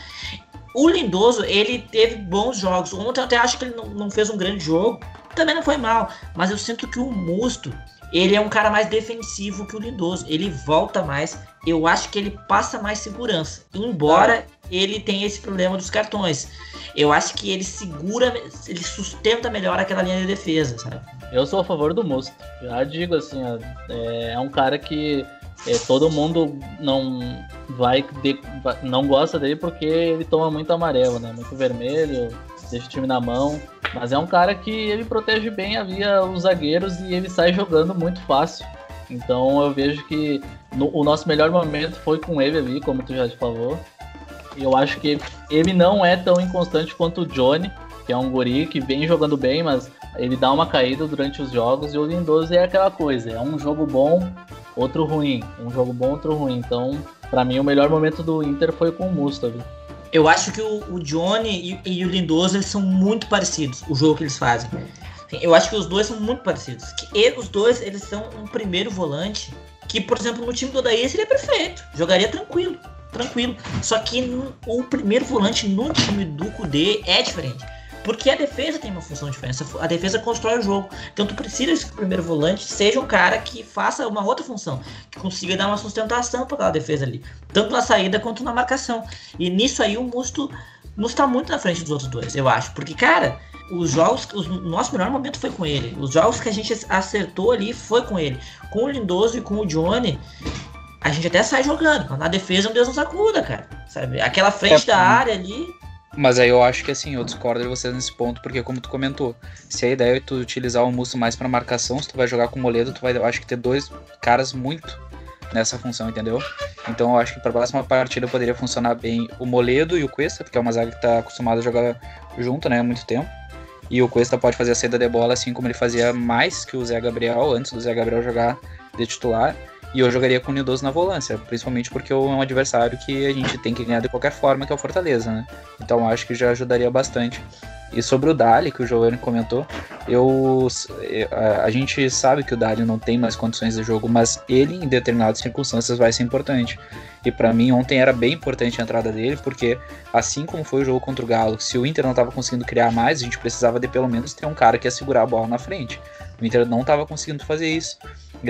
O Lindoso, ele teve bons jogos. Ontem eu até acho que ele não, não fez um grande jogo. Também não foi mal. Mas eu sinto que o Musto, ele é um cara mais defensivo que o Lindoso. Ele volta mais. Eu acho que ele passa mais segurança. Embora ele tenha esse problema dos cartões. Eu acho que ele segura, ele sustenta melhor aquela linha de defesa, sabe? Eu sou a favor do Musto. Já digo assim, é, é um cara que é, todo mundo não vai de, não gosta dele porque ele toma muito amarelo, né? Muito vermelho, deixa o time na mão. Mas é um cara que ele protege bem a via os zagueiros e ele sai jogando muito fácil. Então eu vejo que no, o nosso melhor momento foi com ele ali, como tu já te falou. Eu acho que ele não é tão inconstante quanto o Johnny, que é um guri que vem jogando bem, mas ele dá uma caída durante os jogos. E o Lindoso é aquela coisa: é um jogo bom, outro ruim. Um jogo bom, outro ruim. Então, para mim, o melhor momento do Inter foi com o Mustafi. Eu acho que o, Johnny e, o Lindoso eles são muito parecidos, o jogo que eles fazem. Eu acho que os dois são muito parecidos. Que ele, os dois eles são um primeiro volante que, por exemplo, no time do Odaí seria perfeito. Jogaria tranquilo, tranquilo. Só que o primeiro volante no time do Kudê é diferente. Porque a defesa tem uma função diferente. A defesa constrói o jogo. Então tu precisa que o primeiro volante seja um cara que faça uma outra função, que consiga dar uma sustentação para aquela defesa ali, tanto na saída quanto na marcação. E nisso aí o Musto Musto tá muito na frente dos outros dois, eu acho. Porque, cara, os jogos, o nosso melhor momento foi com ele. Os jogos que a gente acertou ali foi com ele. Com o Lindoso e com o Johnny, a gente até sai jogando. Na defesa, um Deus nos acuda, cara. Sabe? Aquela frente é, da área ali, mas aí eu acho que assim, eu discordo de vocês nesse ponto, porque como tu comentou, se a ideia é tu utilizar o Musso mais para marcação, se tu vai jogar com o Moledo, tu vai, eu acho que ter dois caras muito nessa função, entendeu? Então eu acho que para a próxima partida poderia funcionar bem o Moledo e o Cuesta, porque é uma zaga que tá acostumado a jogar junto, né, há muito tempo. E o Cuesta pode fazer a saída de bola assim como ele fazia mais que o Zé Gabriel, antes do Zé Gabriel jogar de titular. E eu jogaria com o Nildoso na volância, principalmente porque é um adversário que a gente tem que ganhar de qualquer forma, que é o Fortaleza, né? Então acho que já ajudaria bastante. E sobre o Dali, que o Giovanni comentou, eu, a, a gente sabe que o Dali não tem mais condições de jogo, mas ele, em determinadas circunstâncias, vai ser importante. E para mim, ontem era bem importante a entrada dele, porque assim como foi o jogo contra o Galo, se o Inter não estava conseguindo criar mais, a gente precisava de pelo menos ter um cara que ia segurar a bola na frente. O Inter não estava conseguindo fazer isso.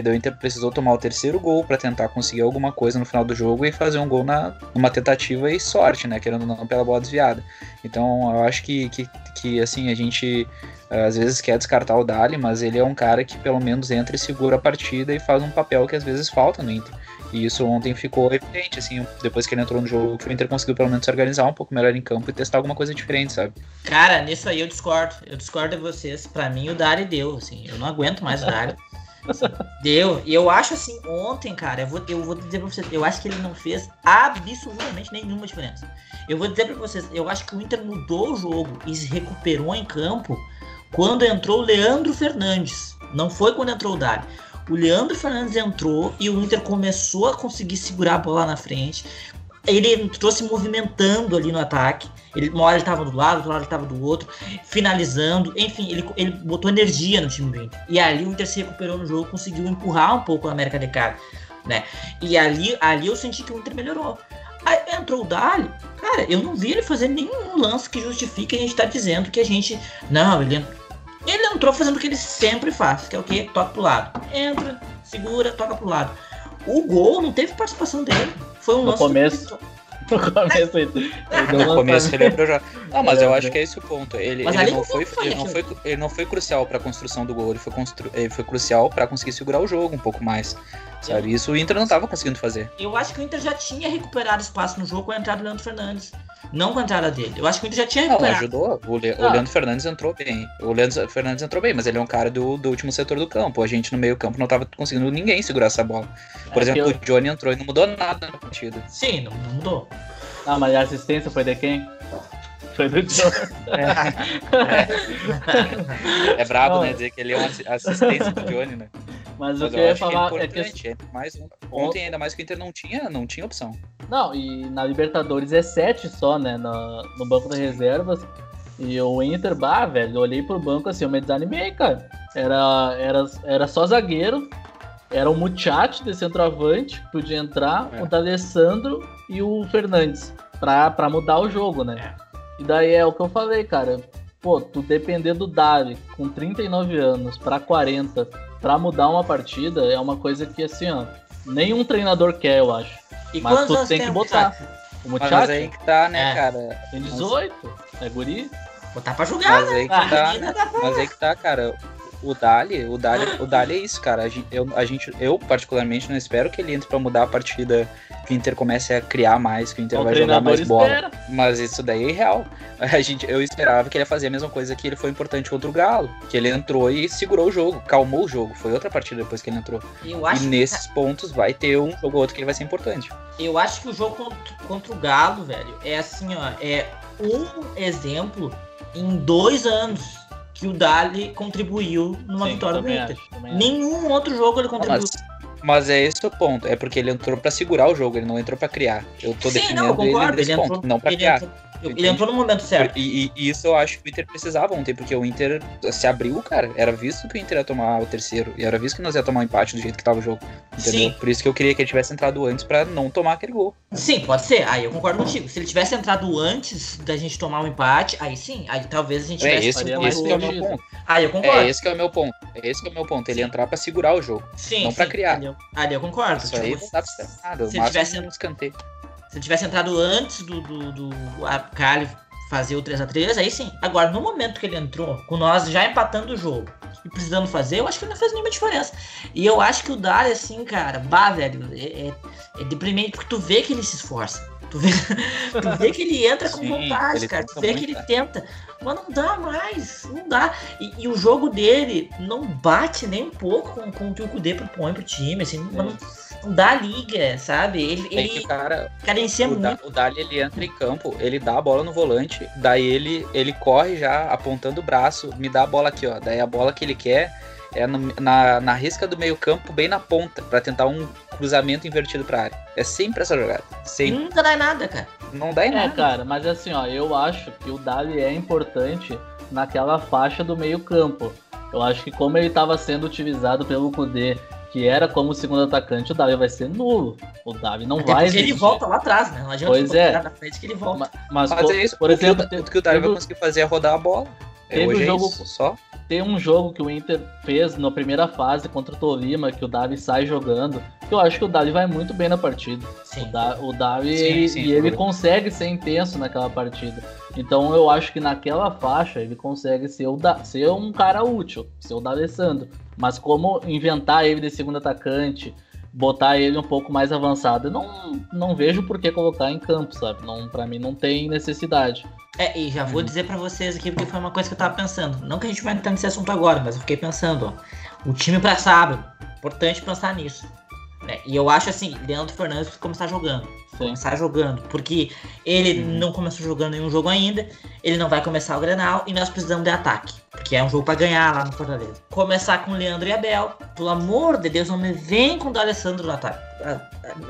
O Inter precisou tomar o terceiro gol para tentar conseguir alguma coisa no final do jogo e fazer um gol na numa tentativa e sorte, né? Querendo ou não, pela bola desviada. Então eu acho que, que, que assim, a gente eh, às vezes quer descartar o Dali, mas ele é um cara que pelo menos entra e segura a partida e faz um papel que às vezes falta no Inter. E isso ontem ficou evidente, assim, depois que ele entrou no jogo, que o Inter conseguiu pelo menos se organizar um pouco melhor em campo e testar alguma coisa diferente, sabe? Cara, nisso aí eu discordo. Eu discordo de vocês. Para mim o Dari deu, assim, eu não aguento mais o Dari. Deu. E eu acho assim, ontem, cara, eu vou, eu vou dizer pra vocês, eu acho que ele não fez absolutamente nenhuma diferença. Eu vou dizer pra vocês, eu acho que o Inter mudou o jogo e se recuperou em campo quando entrou o Leandro Fernandes. Não foi quando entrou o Dari. O Leandro Fernandes entrou e o Inter começou a conseguir segurar a bola na frente. Ele entrou se movimentando ali no ataque. Ele, uma hora ele estava do lado, outra hora ele estava do outro, finalizando. Enfim, ele, ele botou energia no time do Inter. E ali o Inter se recuperou no jogo, conseguiu empurrar um pouco o América de Cali. Né? E ali, ali eu senti que o Inter melhorou. Aí entrou o Dali, cara, eu não vi ele fazer nenhum lance que justifique a gente estar tá dizendo que a gente. Não, ele ele entrou fazendo o que ele sempre faz, que é o que? Toca pro lado. Entra, segura, toca pro lado. O gol não teve participação dele. Foi um no começo. No começo ele, ele No começo ele já. Não, mas eu acho que é esse o ponto. Ele, ele, não, foi, ele, não, foi, ele não foi crucial para a construção do gol, ele foi, constru... ele foi crucial para conseguir segurar o jogo um pouco mais. Sabe? Isso o Inter não estava conseguindo fazer. Eu acho que o Inter já tinha recuperado espaço no jogo com a entrada do Leandro Fernandes. Não com a entrada dele. Eu acho que o Inter já tinha recuperado. Não, ajudou. O, Le ah. o Leandro Fernandes entrou bem. O Leandro Fernandes entrou bem, mas ele é um cara do, do último setor do campo. A gente no meio campo não estava conseguindo ninguém segurar essa bola. Por é exemplo, eu... o Johnny entrou e não mudou nada na partida. Sim, não, não mudou. Ah, mas a assistência foi de quem? Foi do John. É, é brabo, né? Dizer que ele é uma assistência do Johnny, né? Mas, o Mas que eu eu ia acho que é falar é que. importante. É mais um- Ontem, ainda mais que o Inter não tinha, não tinha opção. Não, e na Libertadores é 7 só, né? No, no banco de reservas. E o Inter, bah, velho, eu olhei pro banco assim, eu me desanimei, cara. Era, era, era só zagueiro, era o Muchacho de centroavante, que podia entrar, É. o D'Alessandro e o Fernandes, pra, pra mudar o jogo, né? E daí é o que eu falei, cara. Pô, tu depender do Dali com 39 anos pra 40 pra mudar uma partida é uma coisa que, assim, ó, nenhum treinador quer, eu acho. E Mas tu tem que botar. Muchacho? O Mas, aí que tá, né, É. cara? tem 18, é guri. Botar pra jogar, Mas aí que né? tá. Dá pra- Mas aí que tá, cara. O Dali, o Dali, o Dali é isso, cara. A gente, eu, a gente, eu, particularmente, não espero que ele entre pra mudar a partida, que o Inter comece a criar mais, que o Inter o vai jogar mais bola. espera. Mas isso daí é irreal. A gente, eu esperava que ele ia fazer a mesma coisa que ele foi importante contra o Galo. Que ele entrou e segurou o jogo, calmou o jogo. Foi outra partida depois que ele entrou. Eu acho, e nesses pontos vai ter um jogo ou outro que ele vai ser importante. eu acho que o jogo contra, contra o Galo, velho, é assim, ó. É um exemplo em dois anos que o Dali contribuiu numa Sim, vitória do Inter. acho. Nenhum outro jogo ele contribuiu. Mas, mas é esse o ponto. É porque ele entrou pra segurar o jogo, ele não entrou pra criar. Eu tô Sim, defendendo não, eu concordo. ele nesse Ele ponto, entrou, não pra ele criar. entrou, ele entrou no momento certo. E, e- isso eu acho que o Inter precisava ontem, porque o Inter se abriu, cara. Era visto que o Inter ia tomar o terceiro. E era visto que nós ia tomar um empate do jeito que tava o jogo. Entendeu? Sim. Por isso que eu queria que ele tivesse entrado antes pra não tomar aquele gol. Sim, pode ser. Aí eu concordo contigo. Se ele tivesse entrado antes da gente tomar um empate, aí sim. Aí talvez a gente É tivesse esse, mais esse o- que é o meu ponto. Aí eu concordo. É esse que é o meu ponto. É esse que é o meu ponto. Ele entrar pra segurar o jogo. Sim, não pra sim. criar. Ali eu, ali eu concordo. Isso aí Tipo, não dá pra ser nada. O se máximo tivesse- é um escanteio. Se ele tivesse entrado antes do, do, do a Cali fazer o 3x3, aí sim. Agora, no momento que ele entrou, com nós já empatando o jogo e precisando fazer, eu acho que não fez nenhuma diferença. E eu acho que o Dali, assim, cara, bah, velho, é, é, é deprimente porque tu vê que ele se esforça. Tu vê, tu vê que ele entra com Sim, vontade, cara. Tu vê que ele tenta. Mas não dá mais. Não dá. E, e o jogo dele não bate nem um pouco com, com o que o Kudê propõe pro time, assim. mas Não, dá liga, sabe? Ele, É que ele o cara, carencia o, muito. Da, o Dali ele entra em campo, ele dá a bola no volante, daí ele, ele corre já apontando o braço, me dá a bola aqui, ó. Daí a bola que ele quer é no- na, na risca do meio campo, bem na ponta, pra tentar um cruzamento invertido pra área. É sempre essa jogada. Sempre. Nunca dá nada, cara. Não dá em É, nada. cara, mas assim, ó, eu acho que o Dali é importante naquela faixa do meio-campo. Eu acho que como ele estava sendo utilizado pelo Kudê, que era como segundo atacante, o Davi vai ser nulo. O Davi não Até vai porque ele existir. volta lá atrás, né? Não adianta Pois é. na frente que ele volta. Ma- Mas, Mas co- é isso. por o que exemplo, o, que o Dali vai teve- conseguir fazer é rodar a bola. É, Teve hoje um é jogo- isso, só. tem um jogo que o Inter fez na primeira fase contra o Tolima, que o Davi sai jogando, que eu acho que o Davi vai muito bem na partida. Sim. O, da, o Davi, Sim, ele- sim, e ele consegue ser intenso naquela partida. Então eu acho que naquela faixa ele consegue ser, o da, ser um cara útil, ser o D'Alessandro. Mas como inventar ele de segundo atacante, botar ele um pouco mais avançado, eu não, não vejo por que colocar em campo, sabe? Não, pra mim não tem necessidade. É, e já vou Uhum. dizer pra vocês aqui, porque foi uma coisa que eu tava pensando. Não que a gente vai entrar nesse assunto agora, mas eu fiquei pensando, ó. O time pra sábado. Importante pensar nisso. né? E eu acho assim, Leandro Fernandes precisa começar jogando. Sim. Começar jogando. Porque ele Uhum. não começou jogando nenhum jogo ainda. Ele não vai começar o Grenal e nós precisamos de ataque. Porque é um jogo pra ganhar lá no Fortaleza. Começar com Leandro e Abel. Pelo amor de Deus, não me vem com o D'Alessandro no ataque. A-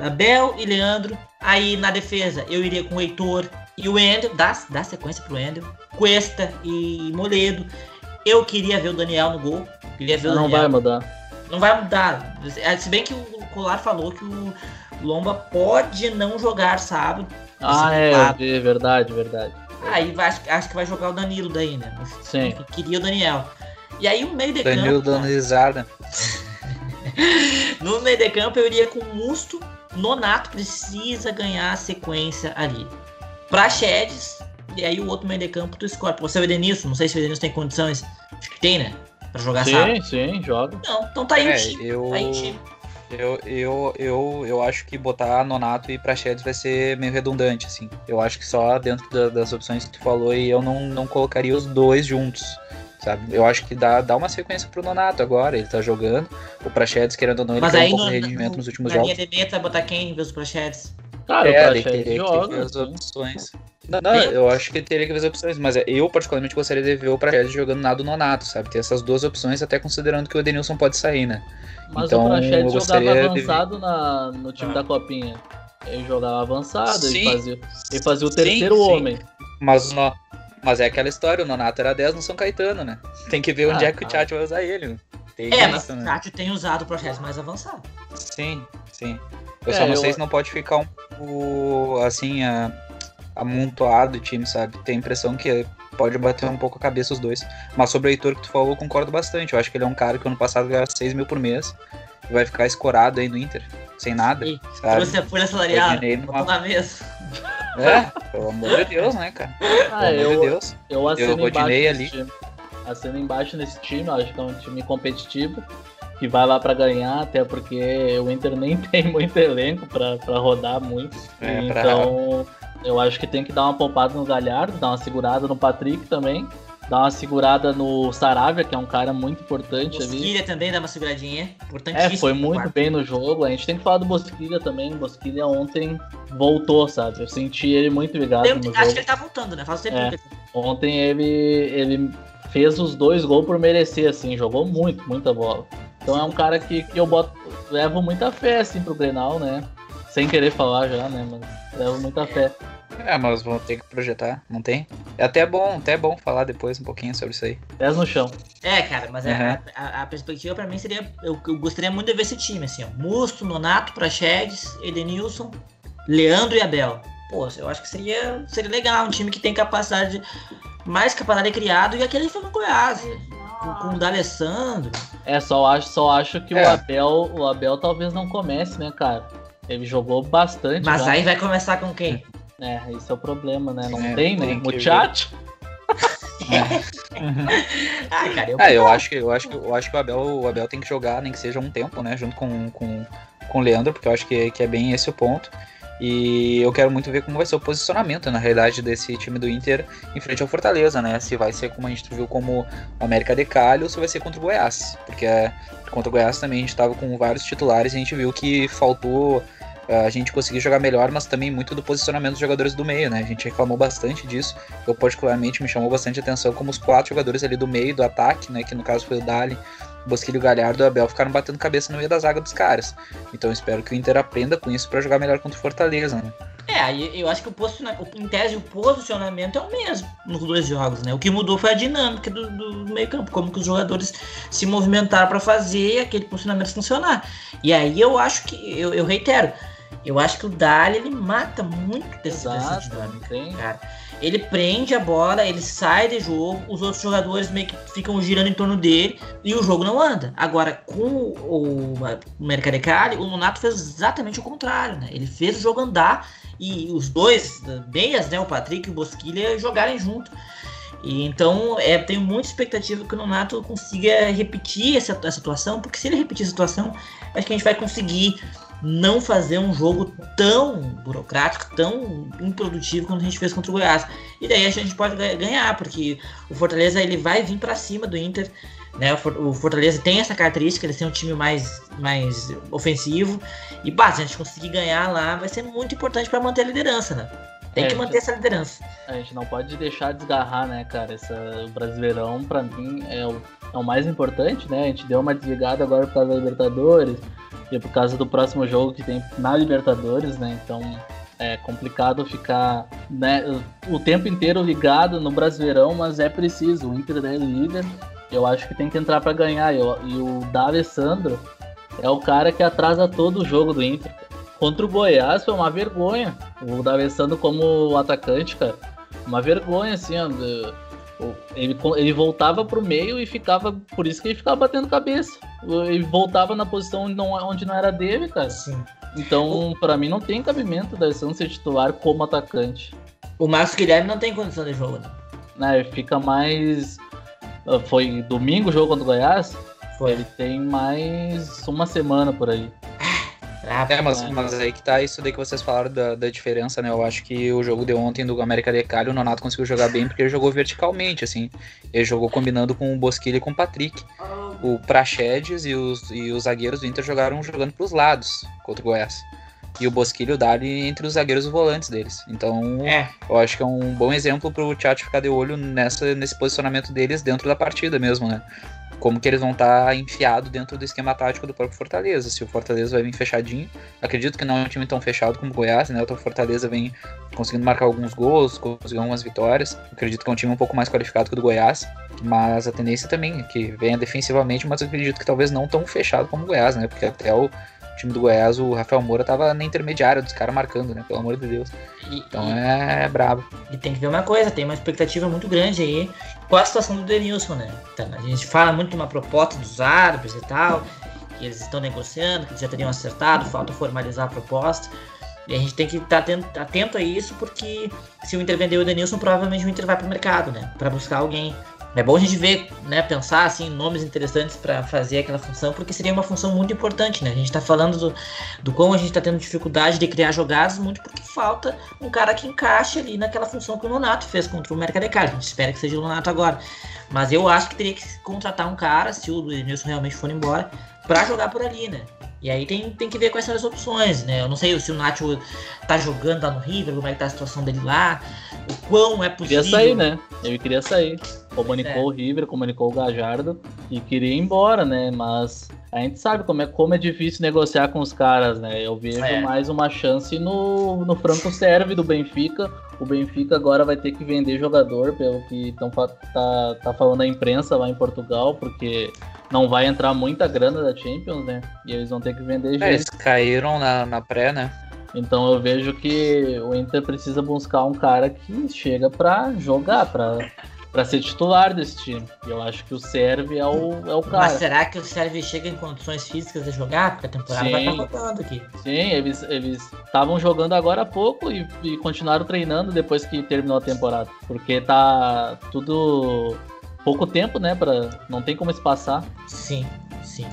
a- Abel e Leandro. Aí na defesa eu iria com o Heitor e o Endel. Dá, dá sequência pro Endel. Cuesta e Moledo. Eu queria ver o Daniel no gol. Queria ver o Não vai mudar. Não vai mudar. Se bem que o Colar falou que o Lomba pode não jogar sábado. Ah, é, é verdade, verdade. Aí vai, acho, acho que vai jogar o Danilo daí, né? Mas, Sim. enfim, Queria o Daniel. E aí o meio de Danilo campo. dando risada. No meio de campo eu iria com o Musto. Nonato precisa ganhar a sequência ali. Praxedes. E aí o outro meio de campo tu escolhe. Você é o Edenilson. Não sei se o Edenilson tem condições. Acho que tem, né? Pra jogar sábado. Sim, sim, joga. Não, então tá aí É, o time. eu, Tá aí o time. Eu, eu, eu, eu acho que botar Nonato e Praxedes vai ser meio redundante, assim. Eu acho que só dentro da- das opções que tu falou e eu não, não colocaria os dois juntos, sabe? Eu acho que dá, dá uma sequência pro Nonato agora, ele tá jogando. O Praxedes, querendo ou não, ele Mas aí um pouco no, de rendimento no- nos últimos na jogos. meta vai botar quem em vez do Praxedes? Cara, É, o Praxedes joga. as opções. Não, não, eu acho que teria que ver as opções, mas eu particularmente gostaria de ver o Praxedes jogando nado nonato, sabe? Ter essas duas opções, até considerando que o Edenilson pode sair, né? Mas Então, o Praxedes jogava gostaria de avançado na, no time Ah. da Copinha. Ele jogava avançado, ele Sim. fazia, ele fazia o Sim, terceiro sim. homem. Mas, o no- mas é aquela história, o Nonato era 10 no São Caetano, né? Tem que ver onde Ah, é que o tá. Tchat vai usar ele. né? Tem É, mas isso, o né? Tem usado o projeto mais avançado. Sim, sim. Eu É, só não eu- sei se não pode ficar um pouco, assim, a- amontoado o time, sabe? Tem a impressão que pode bater um pouco a cabeça os dois. Mas sobre o Heitor que tu falou, eu concordo bastante. Eu acho que ele é um cara que ano passado ganhava 6 mil por mês e vai ficar escorado aí no Inter, sem nada, E sabe? trouxe a folha botou numa- na mesa. É, pelo amor de Deus, né, cara? Ah, pelo amor eu, de Deus. eu assino Eu embaixo ali. time. Assino embaixo nesse time, eu acho que é um time competitivo, que vai lá pra ganhar, até porque o Inter nem tem muito elenco pra, pra rodar muito. É, pra- então, eu acho que tem que dar uma poupada no Galhardo, dar uma segurada no Patrick também, dar uma segurada no Saravia, que é um cara muito importante ali. Bosquilha também dá uma seguradinha. Importantíssimo. É, foi muito quarto. bem no jogo. A gente tem que falar do Bosquilha também. O Bosquilha ontem voltou, sabe? Eu senti ele muito ligado Eu no acho que jogo. ele tá voltando, né? Faz tempo É. que ele Ontem ele, ele fez os dois gols por merecer, assim. Jogou muito, muita bola. Então é um cara que, que eu boto, levo muita fé, assim, pro Grenal, né? Sem querer falar já, né? Mas levo muita fé. É, mas vão ter que projetar, não tem? É até bom, até bom falar depois um pouquinho sobre isso aí. Pés no chão. É, cara, mas a- Uhum. a, a perspectiva pra mim seria. Eu, eu gostaria muito de ver esse time, assim, ó. Musto, Nonato, Praxedes, Edenilson, Leandro e Abel. Pô, eu acho que seria, seria legal, um time que tem capacidade, de- mais capacidade de criado e aquele foi no Goiás. Com, com o D'Alessandro. É, só acho, só acho que É. o Abel, o Abel talvez não comece, né, cara? Ele jogou bastante. Mas já. aí vai começar com quem? É, esse é o problema, né? Não É, tem, né? tem que O chat. Ah, cara, eu. É, eu acho que eu acho que eu acho que o Abel, o Abel tem que jogar, nem que seja um tempo, né, junto com, com, com o Leandro, porque eu acho que, que é bem esse o ponto. E eu quero muito ver como vai ser o posicionamento, na realidade, desse time do Inter em frente ao Fortaleza, né? Se vai ser como a gente viu como o América de Cali ou se vai ser contra o Goiás. Porque é, contra o Goiás também a gente tava com vários titulares e a gente viu que faltou eh, a gente conseguir jogar melhor, mas também muito do posicionamento dos jogadores do meio, né? A gente reclamou bastante disso. Eu, particularmente, me chamou bastante atenção como os quatro jogadores ali do meio, do ataque, né? Que no caso foi o Dali, Bosquilho, o Galhardo e o Abel, ficaram batendo cabeça no meio da zaga dos caras. Então eu espero que o Inter aprenda com isso pra jogar melhor contra o Fortaleza, né? É, aí eu acho que o posicionamento, em tese, o posicionamento é o mesmo nos dois jogos, né? O que mudou foi a dinâmica do, do meio campo, como que os jogadores se movimentaram para fazer aquele posicionamento funcionar. E aí eu acho que, eu, eu reitero, eu acho que o Dali, ele mata muito dessa, dessa Exato, dinâmica. não tem. Cara, ele prende a bola, ele sai de jogo, os outros jogadores meio que ficam girando em torno dele e o jogo não anda. Agora, com o, o Mercadecali, o Nonato fez exatamente o contrário, né? Ele fez o jogo andar e os dois meias, né, o Patrick e o Bosquilha, jogarem junto. E então, é, tenho muita expectativa que o Nonato consiga repetir essa, essa atuação, porque se ele repetir essa situação, acho que a gente vai conseguir não fazer um jogo tão burocrático, tão improdutivo quanto a gente fez contra o Goiás. E daí a gente pode ga- ganhar, porque o Fortaleza ele vai vir para cima do Inter. Né? O For- O Fortaleza tem essa característica, eles têm um time mais, mais ofensivo. E bah, se a gente conseguir ganhar lá, vai ser muito importante para manter a liderança, né? Tem É, que manter essa liderança. A gente não pode deixar desgarrar, né, cara? Essa, o Brasileirão, pra mim, é o, é o mais importante, né? A gente deu uma desligada agora por causa da Libertadores e por causa do próximo jogo que tem na Libertadores, né? Então é complicado ficar né, o tempo inteiro ligado no Brasileirão, mas é preciso. O Inter é líder, eu acho que tem que entrar pra ganhar. E, o- e o D'Alessandro é o cara que atrasa todo o jogo do Inter. Contra o Goiás foi uma vergonha. O D'Alessandro como atacante, cara. Uma vergonha, assim, ó. Ele, ele voltava pro meio e ficava. Por isso que ele ficava batendo cabeça. Ele voltava na posição onde não, onde não era dele, cara. Sim. Então, pra mim, não tem cabimento o D'Alessandro ser titular como atacante. O Marcos Guilherme não tem condição de jogo, né? Né, ele fica mais. ah, Foi domingo o jogo contra o Goiás? Foi. Ele tem mais uma semana por aí. Ah, É, mas, mas aí que tá isso daí que vocês falaram da, da diferença, né? Eu acho que o jogo de ontem do América de Cali, o Nonato conseguiu jogar bem porque ele jogou verticalmente, assim. Ele jogou combinando com o Bosquilha e com o Patrick. O Praxedes e os, e os zagueiros do Inter jogaram jogando pros lados contra o Goiás. e o Bosquilho Dali entre os zagueiros e volantes deles. Então, É, eu acho que é um bom exemplo pro Tchatcho ficar de olho nessa, nesse posicionamento deles dentro da partida mesmo, né? Como que eles vão estar enfiados dentro do esquema tático do próprio Fortaleza. Se o Fortaleza vai vir fechadinho, acredito que não é um time tão fechado como o Goiás, né? O Fortaleza vem conseguindo marcar alguns gols, conseguindo algumas vitórias. Acredito que é um time um pouco mais qualificado que o do Goiás, mas a tendência também é que venha defensivamente, mas acredito que talvez não tão fechado como o Goiás, né? Porque até o time do Goiás, o Rafael Moura tava na intermediária dos caras marcando, né? Pelo amor de Deus. e, Então e- é, é brabo. E tem que ver uma coisa, tem uma expectativa muito grande aí com a situação do Denilson, né? Então, a gente fala muito de uma proposta dos árabes e tal, que eles estão negociando, que já teriam acertado, falta formalizar a proposta. E a gente tem que estar atento, atento a isso, porque se o Inter vender o Denilson, provavelmente o Inter vai pro mercado, né? Pra buscar alguém. É bom a gente ver, né, pensar assim, nomes interessantes para fazer aquela função, porque seria uma função muito importante, né? A gente tá falando do, do como a gente tá tendo dificuldade de criar jogadas, muito porque falta um cara que encaixe ali naquela função que o Nonato fez contra o Mercadecard. A gente espera que seja o Nonato agora. Mas eu acho que teria que contratar um cara, se o Denilson realmente for embora, pra jogar por ali, né? E aí tem, tem que ver quais são as opções, né? Eu não sei se o Nacho tá jogando lá no River, como é que tá a situação dele lá, o quão é possível. Queria sair, né? Ele queria sair. Comunicou É. o River, comunicou o Gajardo e queria ir embora, né? Mas a gente sabe como é, como é difícil negociar com os caras, né? Eu vejo É. mais uma chance no, no Franco Serve do Benfica. O Benfica agora vai ter que vender jogador, pelo que tão, fa- tá, tá falando a imprensa lá em Portugal, porque não vai entrar muita grana da Champions, né? E eles vão ter que vender gente. É, eles caíram na, na pré, né? Então eu vejo que o Inter precisa buscar um cara que chega pra jogar, pra, pra ser titular desse time. E eu acho que o Serve é o, é o Mas cara. será que o Sérvio chega em condições físicas de jogar? Porque a temporada vai Sim. estar rodando aqui. Sim, eles eles estavam jogando agora há pouco e, e continuaram treinando depois que terminou a temporada. Porque tá tudo pouco tempo, né? Pra, não tem como espaçar. Sim, sim.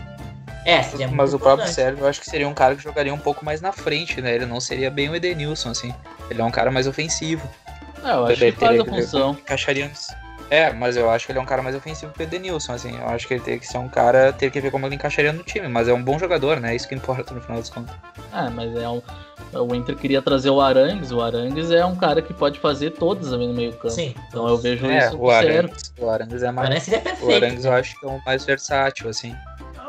É, seria muito Mas o próprio importante. Sérgio eu acho que seria um cara que jogaria um pouco mais na frente, né? Ele não seria bem o Edenilson, assim. Ele é um cara mais ofensivo. É, eu acho que Ele faz a que função. Encaixaria. É, mas eu acho que ele é um cara mais ofensivo que o Edenilson, assim. Eu acho que ele teria que ser um cara, ter que ver como ele encaixaria no time. Mas é um bom jogador, né? Isso que importa no final das contas. Ah, mas é um. O Inter queria trazer o Arangues. O Arangues é um cara que pode fazer todas ali no meio campo. Sim. Então eu vejo É, isso o. Arangues, o Arangues é mais. O perfeito. Arangues eu acho que é o mais versátil, assim.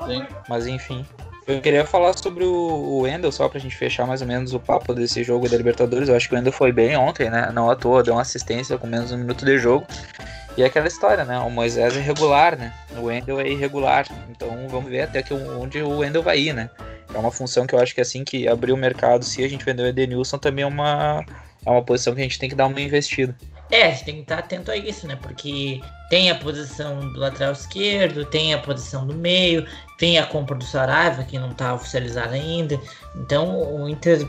Sim. Mas enfim. Eu queria falar sobre o o Wendel, só pra gente fechar mais ou menos o papo desse jogo da Libertadores. Eu acho que o Wendel foi bem ontem, né? Não à toa, deu uma assistência com menos de um minuto de jogo. E é aquela história, né? O Moisés é regular, né? O Wendel é irregular. Então vamos ver até que onde o Wendel vai ir, né? É uma função que eu acho que assim que abrir o mercado, se a gente vender o Edenilson, também é uma, é uma posição que a gente tem que dar uma investida. É, a gente tem que estar atento a isso, né? Porque tem a posição do lateral esquerdo, tem a posição do meio, tem a compra do Saraiva, que não está oficializada ainda. Então o Inter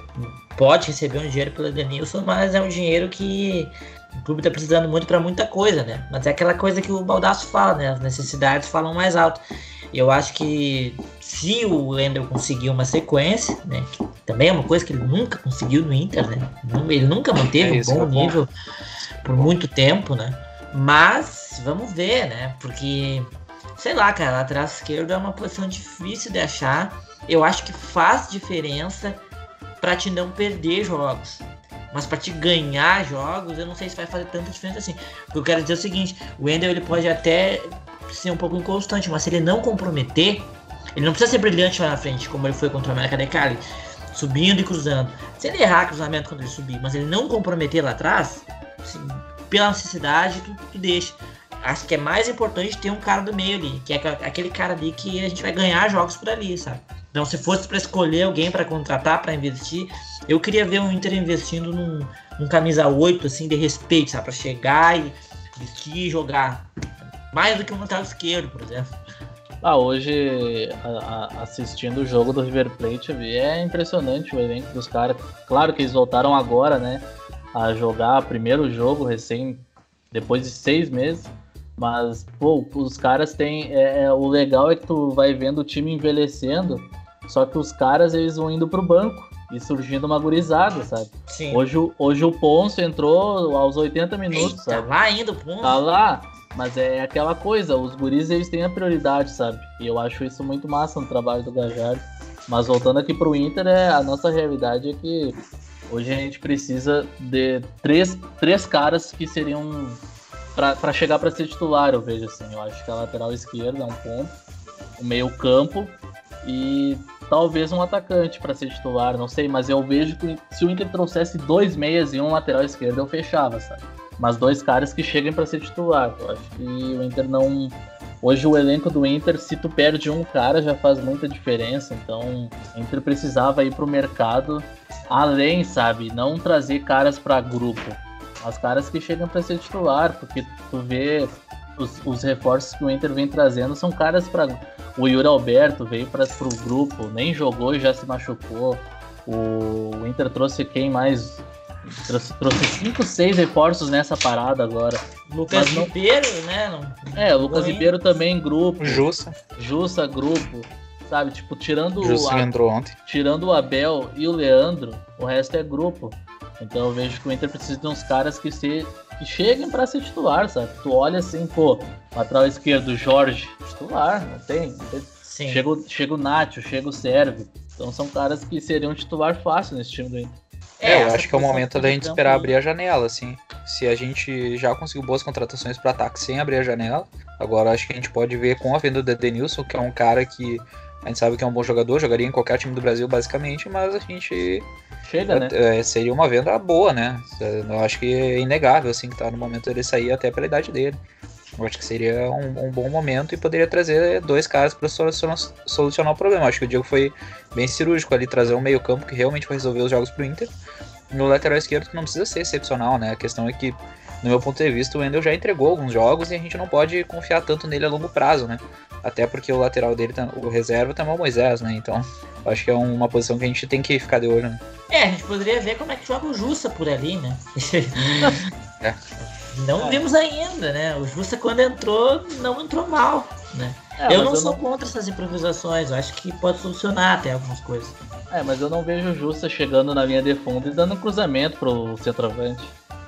pode receber um dinheiro pelo Edenilson, mas é um dinheiro que o clube está precisando muito para muita coisa, né? Mas é aquela coisa que o Baldasso fala, né? As necessidades falam mais alto. E eu acho que se o Wendel conseguir uma sequência, né? Que também é uma coisa que ele nunca conseguiu no Inter, né? Ele nunca manteve É, um bom bom. nível por muito tempo, né? Mas vamos ver, né? Porque, sei lá, cara, lateral esquerdo é uma posição difícil de achar. Eu acho que faz diferença pra te não perder jogos. Mas pra te ganhar jogos, eu não sei se vai fazer tanta diferença assim. O que eu quero dizer é o seguinte: o Wendel ele pode até ser um pouco inconstante, mas se ele não comprometer, ele não precisa ser brilhante lá na frente, como ele foi contra o América de Cali, subindo e cruzando. Se ele errar cruzamento quando ele subir, mas ele não comprometer lá atrás, assim, pela necessidade, tu, tu deixa. Acho que é mais importante ter um cara do meio ali, que é aquele cara ali que a gente vai ganhar jogos por ali, sabe? Então, se fosse para escolher alguém para contratar, para investir, eu queria ver o Inter investindo num, num camisa 8, assim, de respeito, sabe? Pra chegar e vestir e jogar. Mais do que um lateral esquerdo, por exemplo. Ah, hoje, a- a- assistindo o jogo do River Plate, é impressionante o elenco dos caras. Claro que eles voltaram agora, né, a jogar primeiro jogo recém, depois de seis meses. Mas, pô, os caras têm. É, é, o legal é que tu vai vendo o time envelhecendo, só que os caras eles vão indo pro banco e surgindo uma gurizada, sabe? Sim. Hoje, o- hoje o Ponce entrou aos 80 minutos, Eita, sabe? lá ainda o ponto. Tá lá, mas é aquela coisa, os guris eles têm a prioridade, sabe? E eu acho isso muito massa no trabalho do Gajardo. Mas voltando aqui pro Inter, é, a nossa realidade é que hoje a gente precisa de três, três caras que seriam para chegar para ser titular, eu vejo assim. Eu acho que a lateral esquerda é um ponto, o meio campo e talvez um atacante para ser titular, não sei, mas eu vejo que se o Inter trouxesse dois meias e um lateral esquerdo, eu fechava, sabe? Mas dois caras que cheguem para ser titular. Eu acho que o Inter não. Hoje o elenco do Inter, se tu perde um cara, já faz muita diferença. Então, o Inter precisava ir pro mercado além, sabe? Não trazer caras para grupo, mas caras que chegam para ser titular, porque tu vê os, os, reforços que o Inter vem trazendo são caras para o Yuri Alberto veio para o grupo, nem jogou e já se machucou. O, o Inter trouxe quem mais? Trouxe, trouxe cinco, seis reforços nessa parada agora. Lucas não... Ribeiro, né? Não... É, Lucas Ribeiro também grupo. Jussa. Jussa, grupo. Sabe, tipo, tirando Jussa a... entrou ontem. Tirando o Abel e o Leandro, o resto é grupo. Então eu vejo que o Inter precisa de uns caras que, se, que cheguem para ser titular, sabe? Tu olha assim, pô, lateral esquerdo, Jorge, titular, não tem. Não tem. Sim. Chega, chega o Nacho, chega o Sérvio. Então são caras que seriam titular fácil nesse time do Inter. É, é eu acho que é o momento da gente esperar abrir a janela, assim. Se a gente já conseguiu boas contratações para ataque sem abrir a janela, agora acho que a gente pode ver com a venda do Denilson, que é um cara que a gente sabe que é um bom jogador, jogaria em qualquer time do Brasil, basicamente, mas a gente. Chega, né? É, seria uma venda boa, né? Eu acho que é inegável, assim, que tá no momento dele sair até pela idade dele. Eu acho que seria um, um bom momento e poderia trazer dois caras para solucionar, solucionar o problema. Eu acho que o Diego foi bem cirúrgico ali, trazer um meio-campo que realmente vai resolver os jogos pro Inter. No lateral esquerdo, que não precisa ser excepcional, né? A questão é que no meu ponto de vista, o Wendel já entregou alguns jogos e a gente não pode confiar tanto nele a longo prazo, né? Até porque o lateral dele, tá, o reserva, tá mal Moisés, né? Então, acho que é uma posição que a gente tem que ficar de olho, né? É, a gente poderia ver como é que joga o Jussa por ali, né? é. Não vimos ainda, né? O Jussa, quando entrou, não entrou mal, né? É, eu não eu sou não... contra essas improvisações, eu acho que pode solucionar até algumas coisas. É, mas eu não vejo o Justa chegando na linha de fundo e dando cruzamento pro centroavante.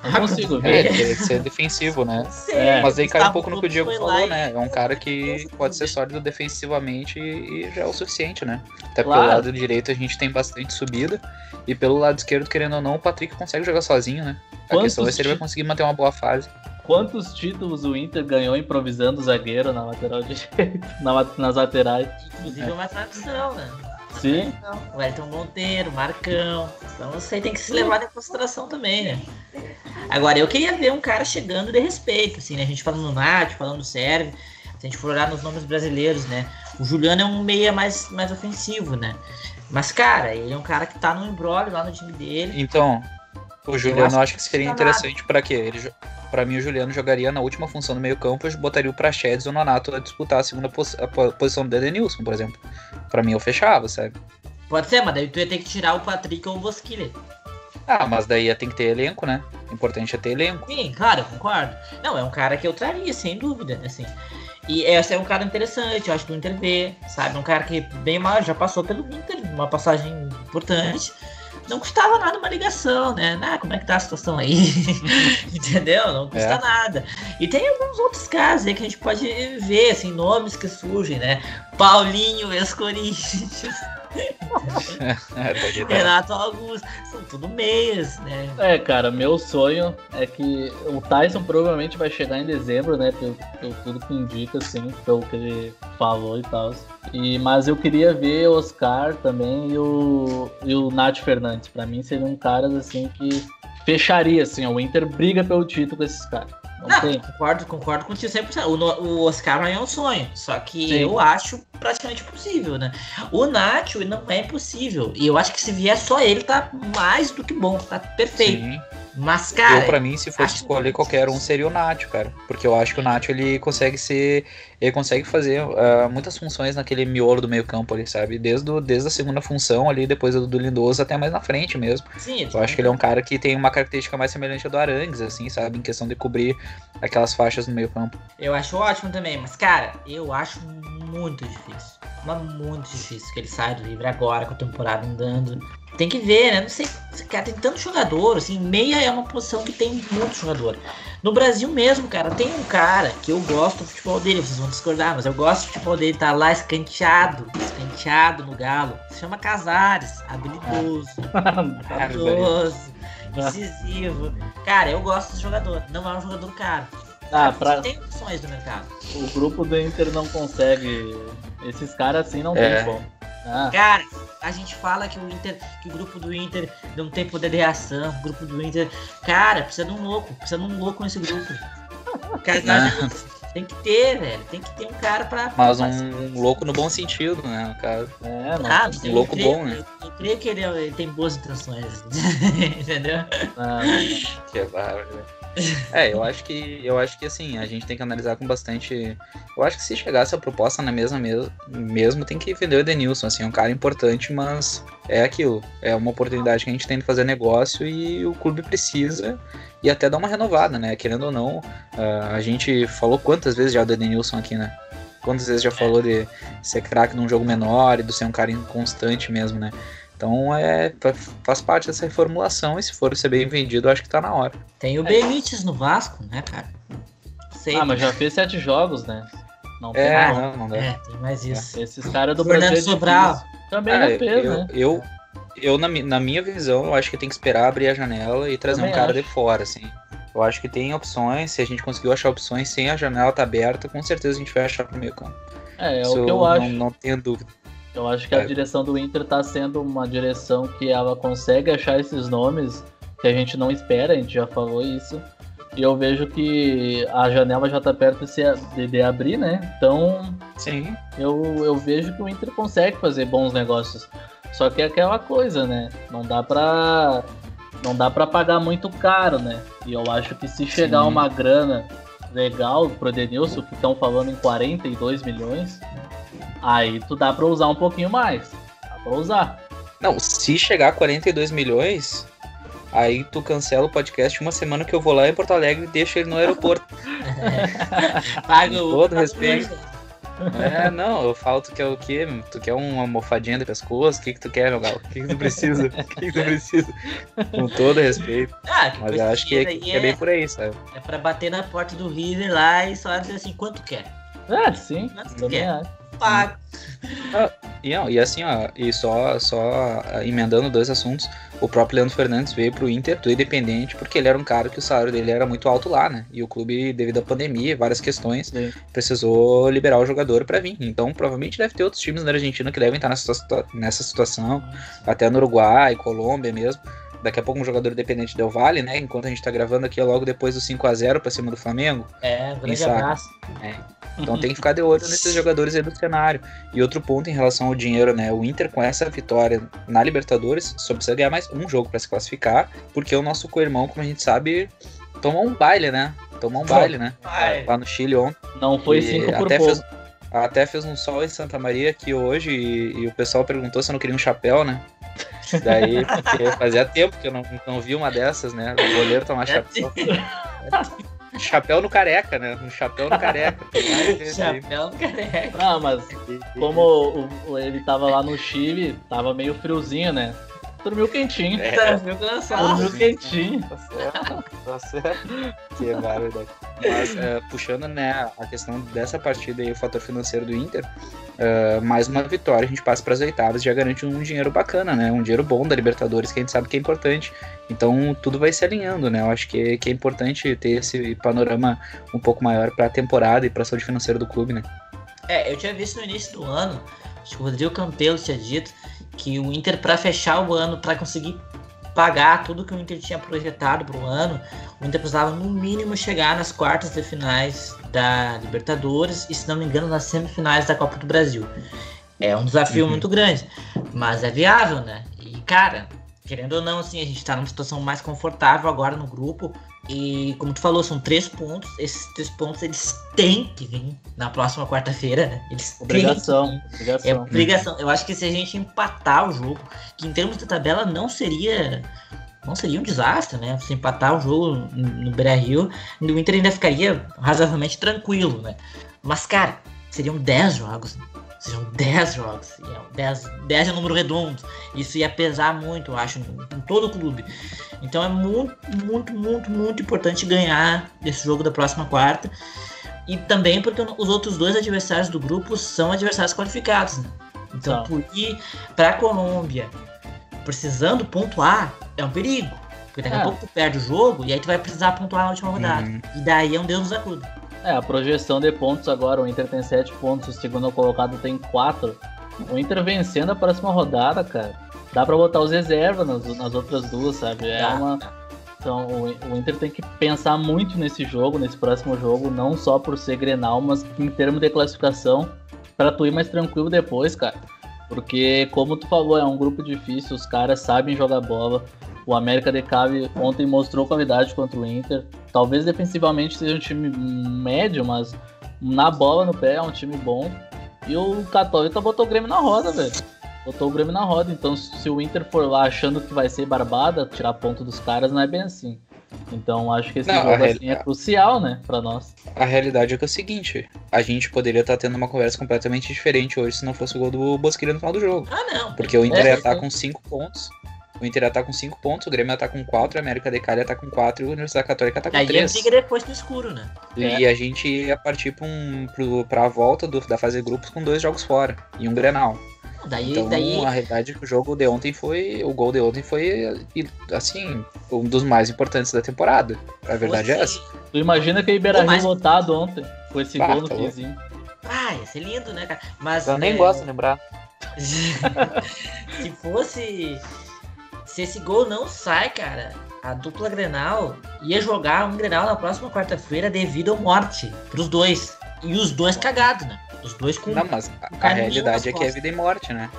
Não consigo ver. É, teria que ser defensivo, né? É. Mas aí cai um pouco no que o Diego falou, né? É um cara que pode ser sólido defensivamente e já é o suficiente, né? Até claro. pelo lado direito a gente tem bastante subida. E pelo lado esquerdo, querendo ou não, o Patrick consegue jogar sozinho, né? A Quantos questão é se ele vai conseguir manter uma boa fase. Quantos títulos o Inter ganhou improvisando o zagueiro na lateral direita, nas laterais? Inclusive é uma tradição, né? Sim. O Wellington Monteiro, Marcão. Então isso aí tem que se levar em consideração também, né? Agora, eu queria ver um cara chegando de respeito, assim, né? A gente falando no Nath, falando do Sérvio. Se a gente for olhar nos nomes brasileiros, né? O Juliano é um meia mais, mais ofensivo, né? Mas, cara, ele é um cara que tá no embrólio lá no time dele. Então, o Juliano eu acho que seria interessante para quê? Ele, para mim, o Juliano jogaria na última função do meio-campo, eu botaria o Prachedes ou o Nonato a disputar a segunda pos a posição do Edenilson, por exemplo. Para mim, eu fechava, sabe? Pode ser, mas daí tu ia ter que tirar o Patrick ou o Bosquilha. Ah, mas daí ia ter que ter elenco, né? O importante é ter elenco. Sim, claro, eu concordo. Não, é um cara que eu traria, sem dúvida, assim. E esse é um cara interessante, eu acho, do Inter B, sabe? Um cara que bem mal já passou pelo Inter, uma passagem importante não custava nada uma ligação, né? Ah, como é que tá a situação aí? Entendeu? Não custa é. nada. E tem alguns outros casos aí que a gente pode ver, assim, nomes que surgem, né? Paulinho, ex-Corinthians. É, Renato Augusto, são tudo meias, né? É, cara, meu sonho é que o Tyson provavelmente vai chegar em dezembro, né? Pelo, pelo tudo que indica, assim, pelo que ele falou e tal. E, mas eu queria ver o Oscar também e o, e o Nath Fernandes. Pra mim seriam caras assim que fecharia, assim, o Inter briga pelo título com esses caras. Não, não concordo, concordo contigo 100%. O, o Oscar é um sonho, só que Sim. eu acho praticamente impossível, né? O Nacho não é impossível. E eu acho que se vier só ele, tá mais do que bom, tá perfeito. Sim. Mas, cara. Eu, pra mim, se fosse escolher qualquer um, seria o Nacho, cara. Porque eu acho que o Nacho ele consegue ser. Ele consegue fazer uh, muitas funções naquele miolo do meio-campo ali, sabe? Desde, do, desde a segunda função ali, depois do, do Lindoso, até mais na frente mesmo. Sim, eu acho que ele é um cara que tem uma característica mais semelhante ao do Arangues, assim, sabe? Em questão de cobrir aquelas faixas no meio-campo. Eu acho ótimo também, mas, cara, eu acho muito difícil. Mas muito difícil que ele saia do livre agora com a temporada andando. Tem que ver, né? Não sei, cara, tem tanto jogador, assim, meia é uma posição que tem muito jogador. No Brasil mesmo, cara, tem um cara que eu gosto do futebol dele, vocês vão discordar, mas eu gosto do futebol dele, tá lá escanteado, escanteado no galo. Se chama Casares, habilidoso, habilidoso, decisivo. Cara, eu gosto desse jogador, não é um jogador caro. Ah, pra... Tem opções no mercado. O grupo do Inter não consegue. Esses caras assim não É. tem como. Ah, Cara, a gente fala que o Inter, que o grupo do Inter não tem poder de reação, o grupo do Inter. Cara, precisa de um louco, precisa de um louco nesse grupo. Cara, Não. tem que ter, velho. Tem que ter um cara pra. Mas um louco no bom sentido, né? Cara, é, não. Ah, um louco creio- bom, né? Eu, eu creio que ele, ele tem boas intenções. Entendeu? ah, Que bárbaro. né? É, eu acho que eu acho que assim, a gente tem que analisar com bastante. Eu acho que se chegasse a proposta na mesma mesmo, mesmo tem que vender o Edenilson, assim, é um cara importante, mas é aquilo. É uma oportunidade que a gente tem de fazer negócio e o clube precisa e até dar uma renovada, né? Querendo ou não, ah, a gente falou quantas vezes já do Edenilson aqui, né? Quantas vezes já falou de ser craque num jogo menor e de ser um cara inconstante mesmo, né? Então é, fa- faz parte dessa reformulação e se for ser bem vendido, eu acho que tá na hora. Tem o Benítez no Vasco, né, cara? Não Sei. ah, mas já fez sete jogos, né? Não tem É, não, não dá. É, tem mais isso. Esses caras do Fernando Brasil é Sobral. também não fez, eu, né? eu, eu, na, na minha visão, eu acho que tem que esperar abrir a janela e trazer Também um cara acho. de fora, assim. Eu acho que tem opções, se a gente conseguiu achar opções sem a janela tá aberta, com certeza a gente vai achar pro meio campo. É, é Isso o que eu não, acho. Não tenho dúvida. Eu acho que a É. direção do Inter tá sendo uma direção que ela consegue achar esses nomes que a gente não espera, a gente já falou isso. E eu vejo que a janela já tá perto de, se- de- abrir, né? Então Sim. eu, eu vejo que o Inter consegue fazer bons negócios. Só que é aquela coisa, né? Não dá pra. Não dá pra pagar muito caro, né? E eu acho que se chegar Sim. uma grana legal pro Denilson, que estão falando em 42 milhões, aí tu dá pra usar um pouquinho mais. Dá pra usar. Não, se chegar a 42 milhões, aí tu cancela o podcast uma semana que eu vou lá em Porto Alegre e deixo ele no aeroporto. Paga Com o. todo respeito. É, não, eu falo, tu quer o quê? Tu quer uma almofadinha de pescoço? O que, que tu quer, meu galo? O que, que tu precisa? O que, que tu precisa? Com todo respeito. Ah, que Mas eu acho que é, que é bem por aí, sabe? É pra bater na porta do River lá e só dizer assim, quanto quer? É, sim. Quanto Também quer? Acho. Paga. E, não, e assim, ó, e só, só ah, emendando dois assuntos, o próprio Leandro Fernandes veio pro Inter do Independente porque ele era um cara que o salário dele era muito alto lá, né? E o clube, devido à pandemia e várias questões, Sim. precisou liberar o jogador pra vir. Então, provavelmente deve ter outros times na Argentina que devem estar nessa, nessa situação, até no Uruguai, Colômbia mesmo. Daqui a pouco um jogador independente Del Valle, né? Enquanto a gente tá gravando aqui, é logo depois do 5 a 0 pra cima do Flamengo. É, grande abraço. Então tem que ficar de olho nesses jogadores aí do cenário. E outro ponto em relação ao dinheiro, né? O Inter com essa vitória na Libertadores só precisa ganhar mais um jogo pra se classificar, porque o nosso co-irmão, como a gente sabe, tomou um baile, né? Tomou um baile, né? Lá no Chile ontem. Não foi cinco por até pouco. fez, até fez um sol em Santa Maria aqui hoje e, e o pessoal perguntou se eu não queria um chapéu, né? Daí, porque fazia tempo que eu não, não vi uma dessas, né? O goleiro tomar É chapéu. Chapéu no careca, né? Um chapéu no careca. Chapéu no careca. Não, mas como o- o- ele tava lá no Chile, tava meio friozinho, né? Dormiu quentinho. É. Tá, que lançado? Dormiu quentinho. Tá certo, tá certo. Que barbaridade. Mas, é, puxando né, a questão dessa partida e o fator financeiro do Inter, é, mais uma vitória, a gente passa para as oitavas e já garante um dinheiro bacana, né? Um dinheiro bom da Libertadores, que a gente sabe que é importante. Então tudo vai se alinhando, né? Eu acho que, que é importante ter esse panorama um pouco maior para a temporada e para a saúde financeira do clube, né? É, eu tinha visto no início do ano, acho que o Rodrigo Campelo tinha dito que o Inter, pra fechar o ano, pra conseguir pagar tudo que o Inter tinha projetado pro ano, o Inter precisava no mínimo chegar nas quartas de finais da Libertadores e, se não me engano, nas semifinais da Copa do Brasil. É um desafio Uhum. muito grande, mas é viável, né? E, cara, querendo ou não, assim, a gente tá numa situação mais confortável agora no grupo. E como tu falou, são três pontos. Esses três pontos eles têm que vir na próxima quarta-feira, né? Eles têm que Obrigação. vir. É Obrigação. obrigação. Eu acho que se a gente empatar o jogo, que em termos de tabela não seria. Não seria um desastre, né? Se empatar o jogo no no Beira Rio, o Inter ainda ficaria razoavelmente tranquilo, né? Mas, cara, seriam 10 jogos. Seriam 10 jogos. 10, 10 é um número redondo. Isso ia pesar muito, eu acho, em todo o clube. Então é muito, muito, muito, muito importante ganhar esse jogo da próxima quarta. E também porque os outros dois adversários do grupo são adversários qualificados. Né? Então, por ir para a Colômbia precisando pontuar é um perigo. Porque daqui a é. pouco tu perde o jogo e aí tu vai precisar pontuar na última rodada. Uhum. E daí é um Deus nos acuda. É, a projeção de pontos agora, o Inter tem 7 pontos, o segundo colocado tem 4. O Inter vencendo a próxima rodada, cara, dá pra botar os reservas nas, nas outras duas, sabe? É uma. Então o, o, Inter tem que pensar muito nesse jogo, nesse próximo jogo, não só por ser Grenal, mas em termos de classificação, para tu ir mais tranquilo depois, cara. Porque, como tu falou, é um grupo difícil, os caras sabem jogar bola. O América de Cali ontem mostrou qualidade contra o Inter. Talvez defensivamente seja um time médio, mas na bola, no pé, é um time bom. E o Católica botou o Grêmio na roda, velho. Botou o Grêmio na roda. Então, se o Inter for lá achando que vai ser barbada, tirar ponto dos caras, não é bem assim. Então acho que esse não, jogo assim, é crucial, né, para nós. A realidade é que é o seguinte, a gente poderia estar tá tendo uma conversa completamente diferente hoje se não fosse o gol do Bosquilha no final do jogo. Ah, não. Porque o Inter é, ia estar tá com 5 pontos. O Inter tá com 5 pontos, o Grêmio estar com 4, a América de Cali estar com 4 e a Universidade Católica estar com 3. Aí briga depois no escuro, né? E é. a gente ia partir para um, a volta do, da fase de grupos com dois jogos fora e um Grenal. Daí, então, daí... a realidade é que o jogo de ontem foi. O gol de ontem foi, assim, um dos mais importantes da temporada. A verdade é essa. Tu imagina que o Iberahim mais... lotado ontem, com esse bah, gol no tá finzinho. Ah, ia ser lindo, né, cara? Mas. Eu nem é... gosto de lembrar. se fosse. Se esse gol não sai, cara, a dupla Grenal ia jogar um Grenal na próxima quarta-feira devido à morte pros dois. E os dois cagados, né? Os dois com. Não, mas a, a realidade é que é vida e morte, né?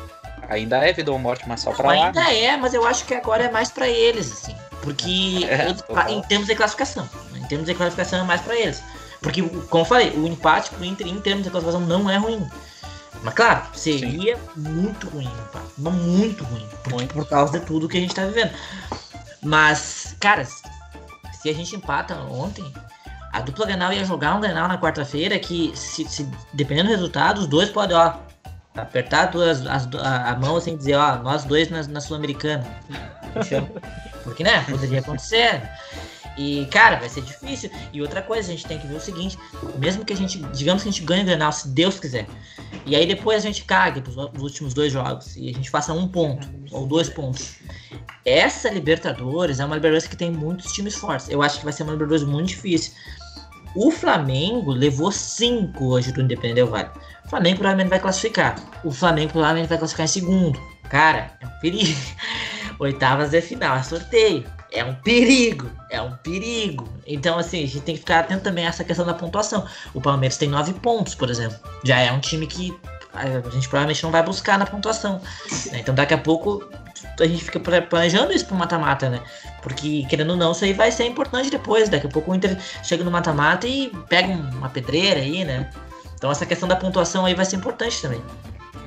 Ainda é vida ou morte, mas só não, pra lá. Ainda é, mas eu acho que agora é mais pra eles, assim. Porque é, eles, em termos de classificação. Em termos de classificação é mais pra eles. Porque, como eu falei, o empate pro Inter em termos de classificação não é ruim. Mas claro, seria Sim. muito ruim, pá. muito ruim. Por, por causa de tudo que a gente tá vivendo. Mas, cara, se a gente empata ontem, a dupla Grenal ia jogar um Grenal na quarta-feira que, se, se, dependendo do resultado, os dois podem, ó, apertar duas, as, a, a, mão assim e dizer, ó, nós dois na, na Sul-Americana. Porque, né, poderia acontecer. E, cara, vai ser difícil. E outra coisa, a gente tem que ver o seguinte: mesmo que a gente, digamos que a gente ganhe o Grenal, se Deus quiser, e aí depois a gente cague pros, últimos dois jogos e a gente faça um ponto ou dois pontos. Essa Libertadores é uma Libertadores que tem muitos times fortes. Eu acho que vai ser uma Libertadores muito difícil. O Flamengo levou 5 hoje do Independente Vale. O Flamengo provavelmente vai classificar. O Flamengo provavelmente vai classificar em segundo. Cara, é um perigo. Oitavas de final, é sorteio. É um perigo, é um perigo. Então, assim, a gente tem que ficar atento também a essa questão da pontuação. O Palmeiras tem 9 pontos, por exemplo. Já é um time que a gente provavelmente não vai buscar na pontuação. Né? Então, daqui a pouco a gente fica planejando isso pro mata-mata, né? Porque, querendo ou não, isso aí vai ser importante depois. Daqui a pouco o Inter chega no mata-mata e pega uma pedreira aí, né? Então essa questão da pontuação aí vai ser importante também.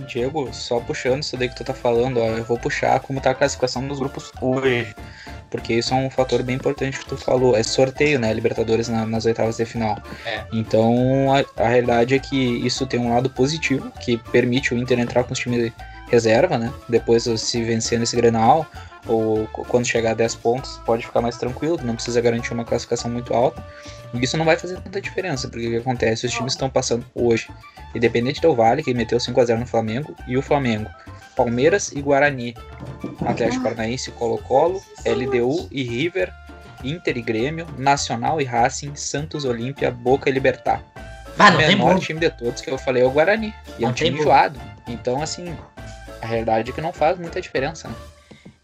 Diego, só puxando isso daí que tu tá falando, ó, eu vou puxar como tá a classificação dos grupos hoje. Porque isso é um fator bem importante que tu falou. É sorteio, né? Libertadores na, nas oitavas de final. É. Então a, a realidade é que isso tem um lado positivo, que permite o Inter entrar com os times reserva, né? Depois, se vencer nesse Grenal, ou quando chegar a 10 pontos, pode ficar mais tranquilo, não precisa garantir uma classificação muito alta. E isso não vai fazer tanta diferença, porque o que acontece? Os times estão passando hoje, independente do Vale, que meteu 5 a 0 no Flamengo, e o Flamengo, Palmeiras e Guarani, Atlético Paranaense, Colo-Colo, LDU e River, Inter e Grêmio, Nacional e Racing, Santos, Olímpia, Boca e Libertar. Ah, o menor time de todos que eu falei é o Guarani. E é um time enjoado. Então, assim, a realidade é que não faz muita diferença, né?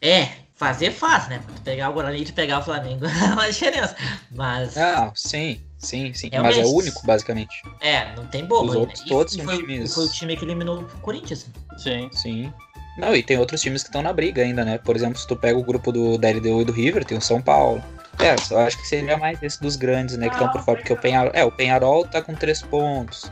É, fazer faz, né? pegar o Guarani e pegar o Flamengo é uma diferença. Mas. Ah, sim, sim, sim. É mas é o único, basicamente. É, não tem bobo. Os outros todos são foi, times. Foi o time que eliminou o Corinthians. Sim. Sim. Não, e tem outros times que estão na briga ainda, né? Por exemplo, se tu pega o grupo do, da LDU e do River, tem o São Paulo. É, eu acho que seria mais esse dos grandes, né? Que estão por fora, porque o Penharol. É, o Penharol tá com três pontos.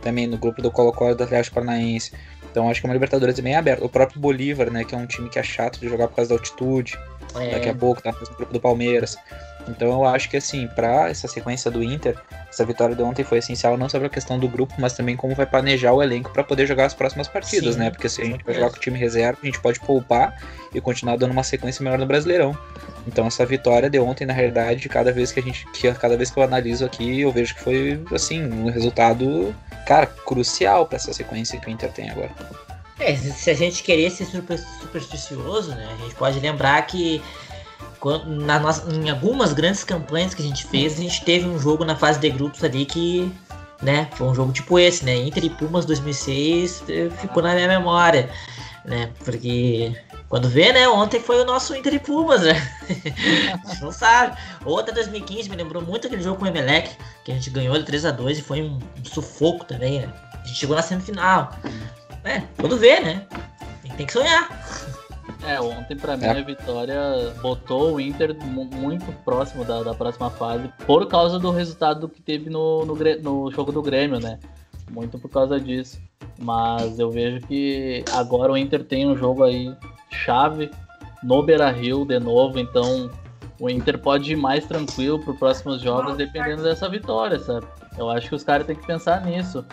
Também no grupo do Colo-Colo do Atlético Paranaense. Então acho que é uma Libertadores bem aberta. O próprio Bolívar, né, que é um time que é chato de jogar por causa da altitude. É. Daqui a pouco tá no grupo do Palmeiras. Então eu acho que assim, para essa sequência do Inter, essa vitória de ontem foi essencial não só para a questão do grupo, mas também como vai planejar o elenco para poder jogar as próximas partidas, Sim, né? Porque se a gente vai jogar com o time reserva, a gente pode poupar e continuar dando uma sequência melhor no Brasileirão. Então essa vitória de ontem, na realidade, cada vez que a gente, que cada vez que eu analiso aqui, eu vejo que foi assim um resultado, cara, crucial para essa sequência que o Inter tem agora. É, se a gente querer ser super, supersticioso, né? A gente pode lembrar que quando, na nossa, em algumas grandes campanhas que a gente fez, a gente teve um jogo na fase de grupos ali que, né, foi um jogo tipo esse, né? Inter e Pumas 2006 eh, ficou na minha memória, né? Porque quando vê, né, ontem foi o nosso Inter e Pumas, né? a gente não sabe. Outra 2015 me lembrou muito aquele jogo com o Emelec, que a gente ganhou de 3 a 2 e foi um, um sufoco também, né? A gente chegou na semifinal. É, quando vê, né? Tem, tem que sonhar. É, ontem pra mim É. a vitória botou o Inter mu- muito próximo da, da próxima fase por causa do resultado que teve no, no, no jogo do Grêmio, né? Muito por causa disso. Mas eu vejo que agora o Inter tem um jogo aí chave no Beira Rio de novo, então o Inter pode ir mais tranquilo para os próximos jogos dependendo dessa vitória, sabe? Eu acho que os caras têm que pensar nisso.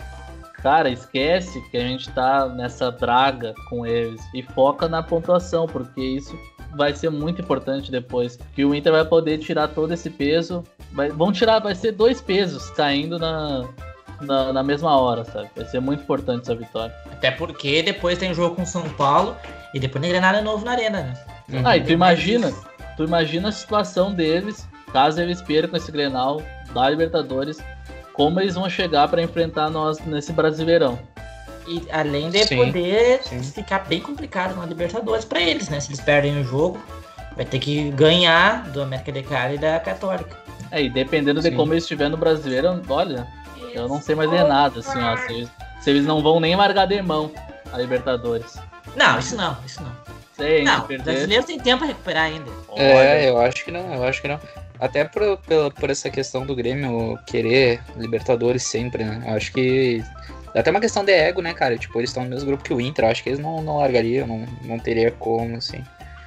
Cara, esquece que a gente tá nessa draga com eles e foca na pontuação, porque isso vai ser muito importante depois. Que o Inter vai poder tirar todo esse peso. Vai, vão tirar, vai ser dois pesos caindo na, na, na mesma hora, sabe? Vai ser muito importante essa vitória. Até porque depois tem jogo com São Paulo e depois tem Grenada novo na Arena, né? Uhum. Ah, e tu imagina, tu imagina a situação deles, caso eles percam esse Grenal da Libertadores, como eles vão chegar para enfrentar nós nesse Brasileirão. E além de Sim, poder sim. ficar bem complicado na Libertadores pra eles, né? Se eles perdem o jogo, vai ter que ganhar do América de Cali e da Católica. É, e dependendo de Sim. como eles estiver no Brasileiro, olha, eu não sei mais de nada, assim, ó. Se eles, se eles não vão nem largar de mão a Libertadores. Não, isso não, isso não. Sei, Não, se o perder. brasileiro tem tempo pra recuperar ainda. olha, É, eu acho que não, eu acho que não. Até por, pela- por essa questão do Grêmio querer Libertadores sempre, né? Eu acho que. É até uma questão de ego, né, cara? Tipo, eles estão no mesmo grupo que o Inter. Eu acho que eles não, não largariam, não, não teria como, assim.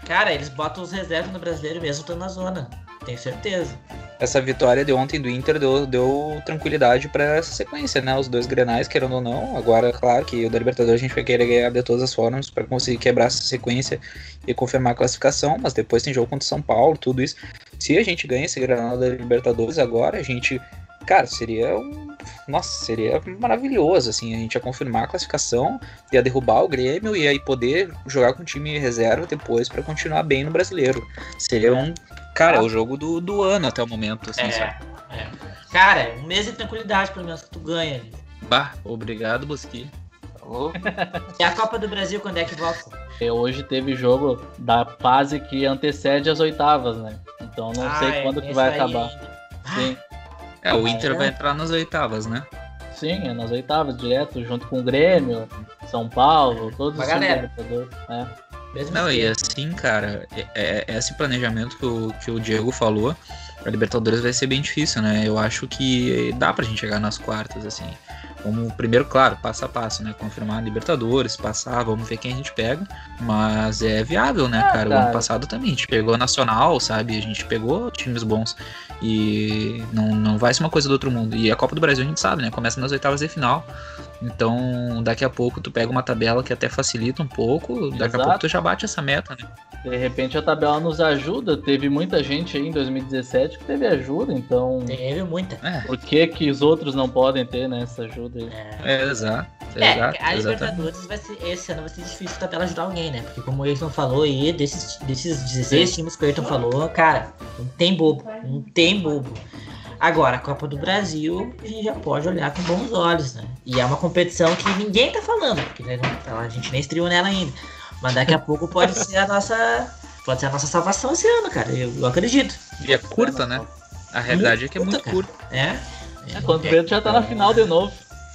Cara, eles botam os reservas no brasileiro mesmo estando na zona. Tenho certeza. Essa vitória de ontem do Inter deu, deu tranquilidade pra essa sequência, né? Os dois grenais, querendo ou não. Agora, claro que o da Libertadores a gente vai querer ganhar de todas as formas pra conseguir quebrar essa sequência e confirmar a classificação. Mas depois tem jogo contra o São Paulo, tudo isso. Se a gente ganha esse granal da Libertadores agora, a gente. Cara, seria um. Nossa, seria maravilhoso, assim. A gente ia confirmar a classificação, ia derrubar o Grêmio e aí poder jogar com o time reserva depois pra continuar bem no brasileiro. Seria um. Cara, é o jogo do, do ano até o momento, assim, sabe? é. Cara, um mês de tranquilidade pelo menos que tu ganha ali. Bah, obrigado, Bosqui. E a Copa do Brasil, quando é que volta? E hoje teve jogo da fase que antecede as oitavas, né? Então não Ah, sei é, quando tem que vai acabar. ainda. Sim, É, o Inter É. vai entrar nas oitavas, né? sim, é nas oitavas, direto, junto com o Grêmio, São Paulo, todos Uma os galera. Libertadores. É. Mesmo Não, e assim. assim, cara, é, é esse planejamento que o, que o Diego falou, a Libertadores vai ser bem difícil, né? Eu acho que dá pra gente chegar nas quartas, assim. Como, primeiro, claro, passo a passo, né? Confirmar a Libertadores, passar, vamos ver quem a gente pega. Mas é viável, né, Ah, cara? O ano passado também, a gente pegou Nacional, sabe? A gente pegou times bons. E não, não vai ser uma coisa do outro mundo. E a Copa do Brasil a gente sabe, né? Começa nas oitavas de final. Então, daqui a pouco tu pega uma tabela que até facilita um pouco. Daqui a Exato. pouco tu já bate essa meta, né? De repente a tabela nos ajuda. Teve muita gente aí em 2017 que teve ajuda, então Teve muita. É, por que, que os outros não podem ter né, essa ajuda aí? É. é exato. É, exato, a. Libertadores vai ser, esse ano vai ser difícil a tabela ajudar alguém, né? Porque como o Ayrton falou aí, desses, desses 16 times que o Ayrton falou, cara, não tem bobo, não tem bobo. Agora, a Copa do Brasil, a gente já pode olhar com bons olhos, né? E é uma competição que ninguém tá falando, porque né, a gente nem estreou nela ainda. Mas daqui a pouco pode ser a nossa. Pode ser a nossa salvação esse ano, cara. Eu, eu acredito. E é curta, né? A realidade é que é muito Curta, curta. É. É, quando o Pedro já tá na final de novo.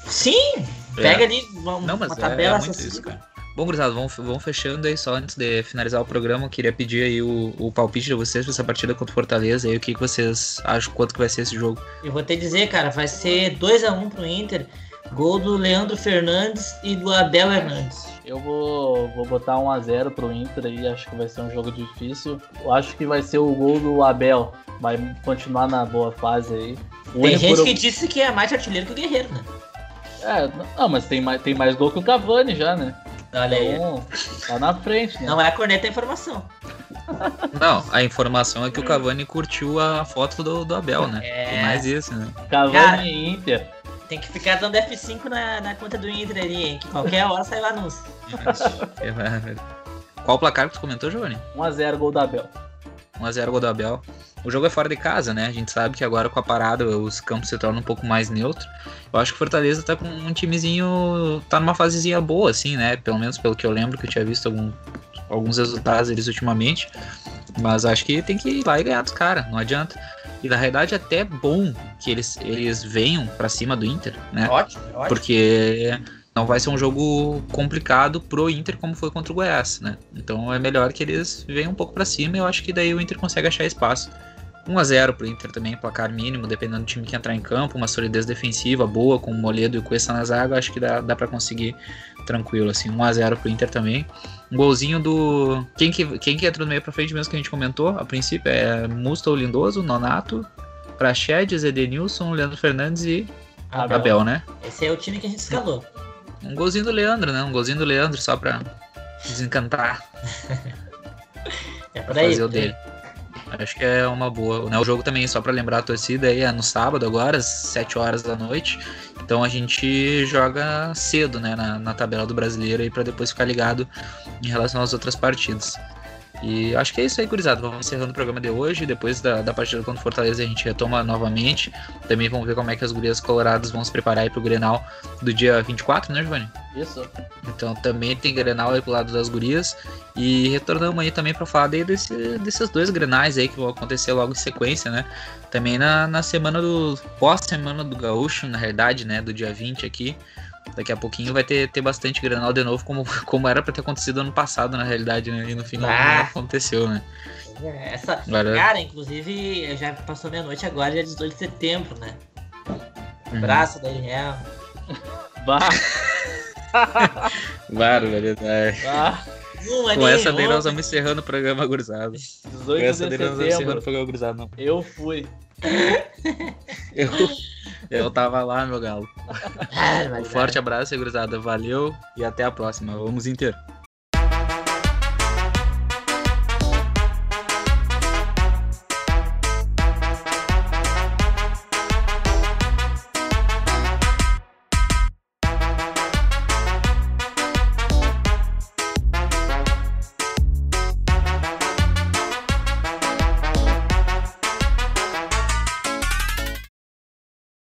Sim! Pega ali uma, Não, mas uma é, tabela é muito acessível. isso, cara. Bom, gurizada, vamos, vamos fechando aí só antes de finalizar o programa. Eu queria pedir aí o, o palpite de vocês pra essa partida contra o Fortaleza. Aí o que, que vocês acham, quanto que vai ser esse jogo? Eu vou te dizer, cara, vai ser 2x1 pro Inter. Gol do Leandro Fernandes e do Abel Hernandes. Eu vou, vou botar 1x0 pro Inter aí, acho que vai ser um jogo difícil. Eu acho que vai ser o gol do Abel. Vai continuar na boa fase aí. O Tem gente por- que disse que é mais artilheiro que o Guerreiro, né? É, não, mas tem mais, tem mais gol que o Cavani já, né? Olha aí. Então, tá na frente, né? Não é a corneta, é a informação. Não, a informação é que o Cavani curtiu a foto do, do Abel, né? É. Tem mais isso, né? Cavani Cara. e Inter. Tem que ficar dando F5 na, na conta do Inter ali, hein? Que qualquer hora sai o anúncio. É. Qual o placar que tu comentou, Giovanni? 1x0 gol da Abel. 1x0 gol do Abel. O jogo é fora de casa, né? A gente sabe que agora com a parada os campos se tornam um pouco mais neutros. Eu acho que o Fortaleza tá com um timezinho. tá numa fasezinha boa, assim, né? Pelo menos pelo que eu lembro, que eu tinha visto algum- alguns resultados deles ultimamente. Mas acho que tem que ir lá e ganhar dos caras, não adianta. E na realidade é até bom que eles, eles venham pra cima do Inter, né? Ótimo, ótimo. Porque não vai ser um jogo complicado pro Inter como foi contra o Goiás, né? Então é melhor que eles venham um pouco pra cima e eu acho que daí o Inter consegue achar espaço. 1 a 0 pro Inter também, placar mínimo, dependendo do time que entrar em campo, uma solidez defensiva boa com o Moledo e o Cuesta na zaga, acho que dá, dá para conseguir tranquilo assim. 1 a 0 pro Inter também. Um golzinho do quem que quem que entrou no meio pra frente mesmo que a gente comentou, a princípio é Musto Lindoso, Nonato, Praxedes, Edenilson, Leandro Fernandes e Abel. Abel, né? Esse é o time que a gente escalou. Um golzinho do Leandro, né? Um golzinho do Leandro só pra desencantar, É pra por aí. fazer o dele. Acho que é uma boa. Né? O jogo também, só pra lembrar a torcida, aí é no sábado agora, às 7 horas da noite. Então a gente joga cedo, né? Na, na tabela do brasileiro pra depois ficar ligado em relação às outras partidas. E acho que é isso aí, gurizada. Vamos encerrando o programa de hoje. Depois da, da partida contra o Fortaleza, a gente retoma novamente. Também vamos ver como é que as gurias coloradas vão se preparar aí pro Grenal do dia 24, né, Giovanni? Isso. Então também tem Grenal aí pro lado das gurias. E retornamos aí também para falar daí desse, desses dois Grenais aí que vão acontecer logo em sequência, né? Também na, na semana do. pós-semana do Gaúcho, na realidade, né? Do dia 20 aqui. Daqui a pouquinho vai ter, ter bastante Grenal de novo, como, como era para ter acontecido ano passado, na realidade, né? E no final Ah. não aconteceu, né? É, Essa, Agora- cara, inclusive, já passou meia-noite agora, dia 18 de setembro, né? Uhum. Abraço da. Bah, Barbaridade. bah. Um Com essa daí nós vamos encerrando o programa gurizado. 18 Com essa de daí nós vamos encerrando o programa gurizado, não. Eu fui. Eu, eu tava lá, meu galo. Um forte abraço, gurizada. Valeu e até a próxima. Vamos inteiro.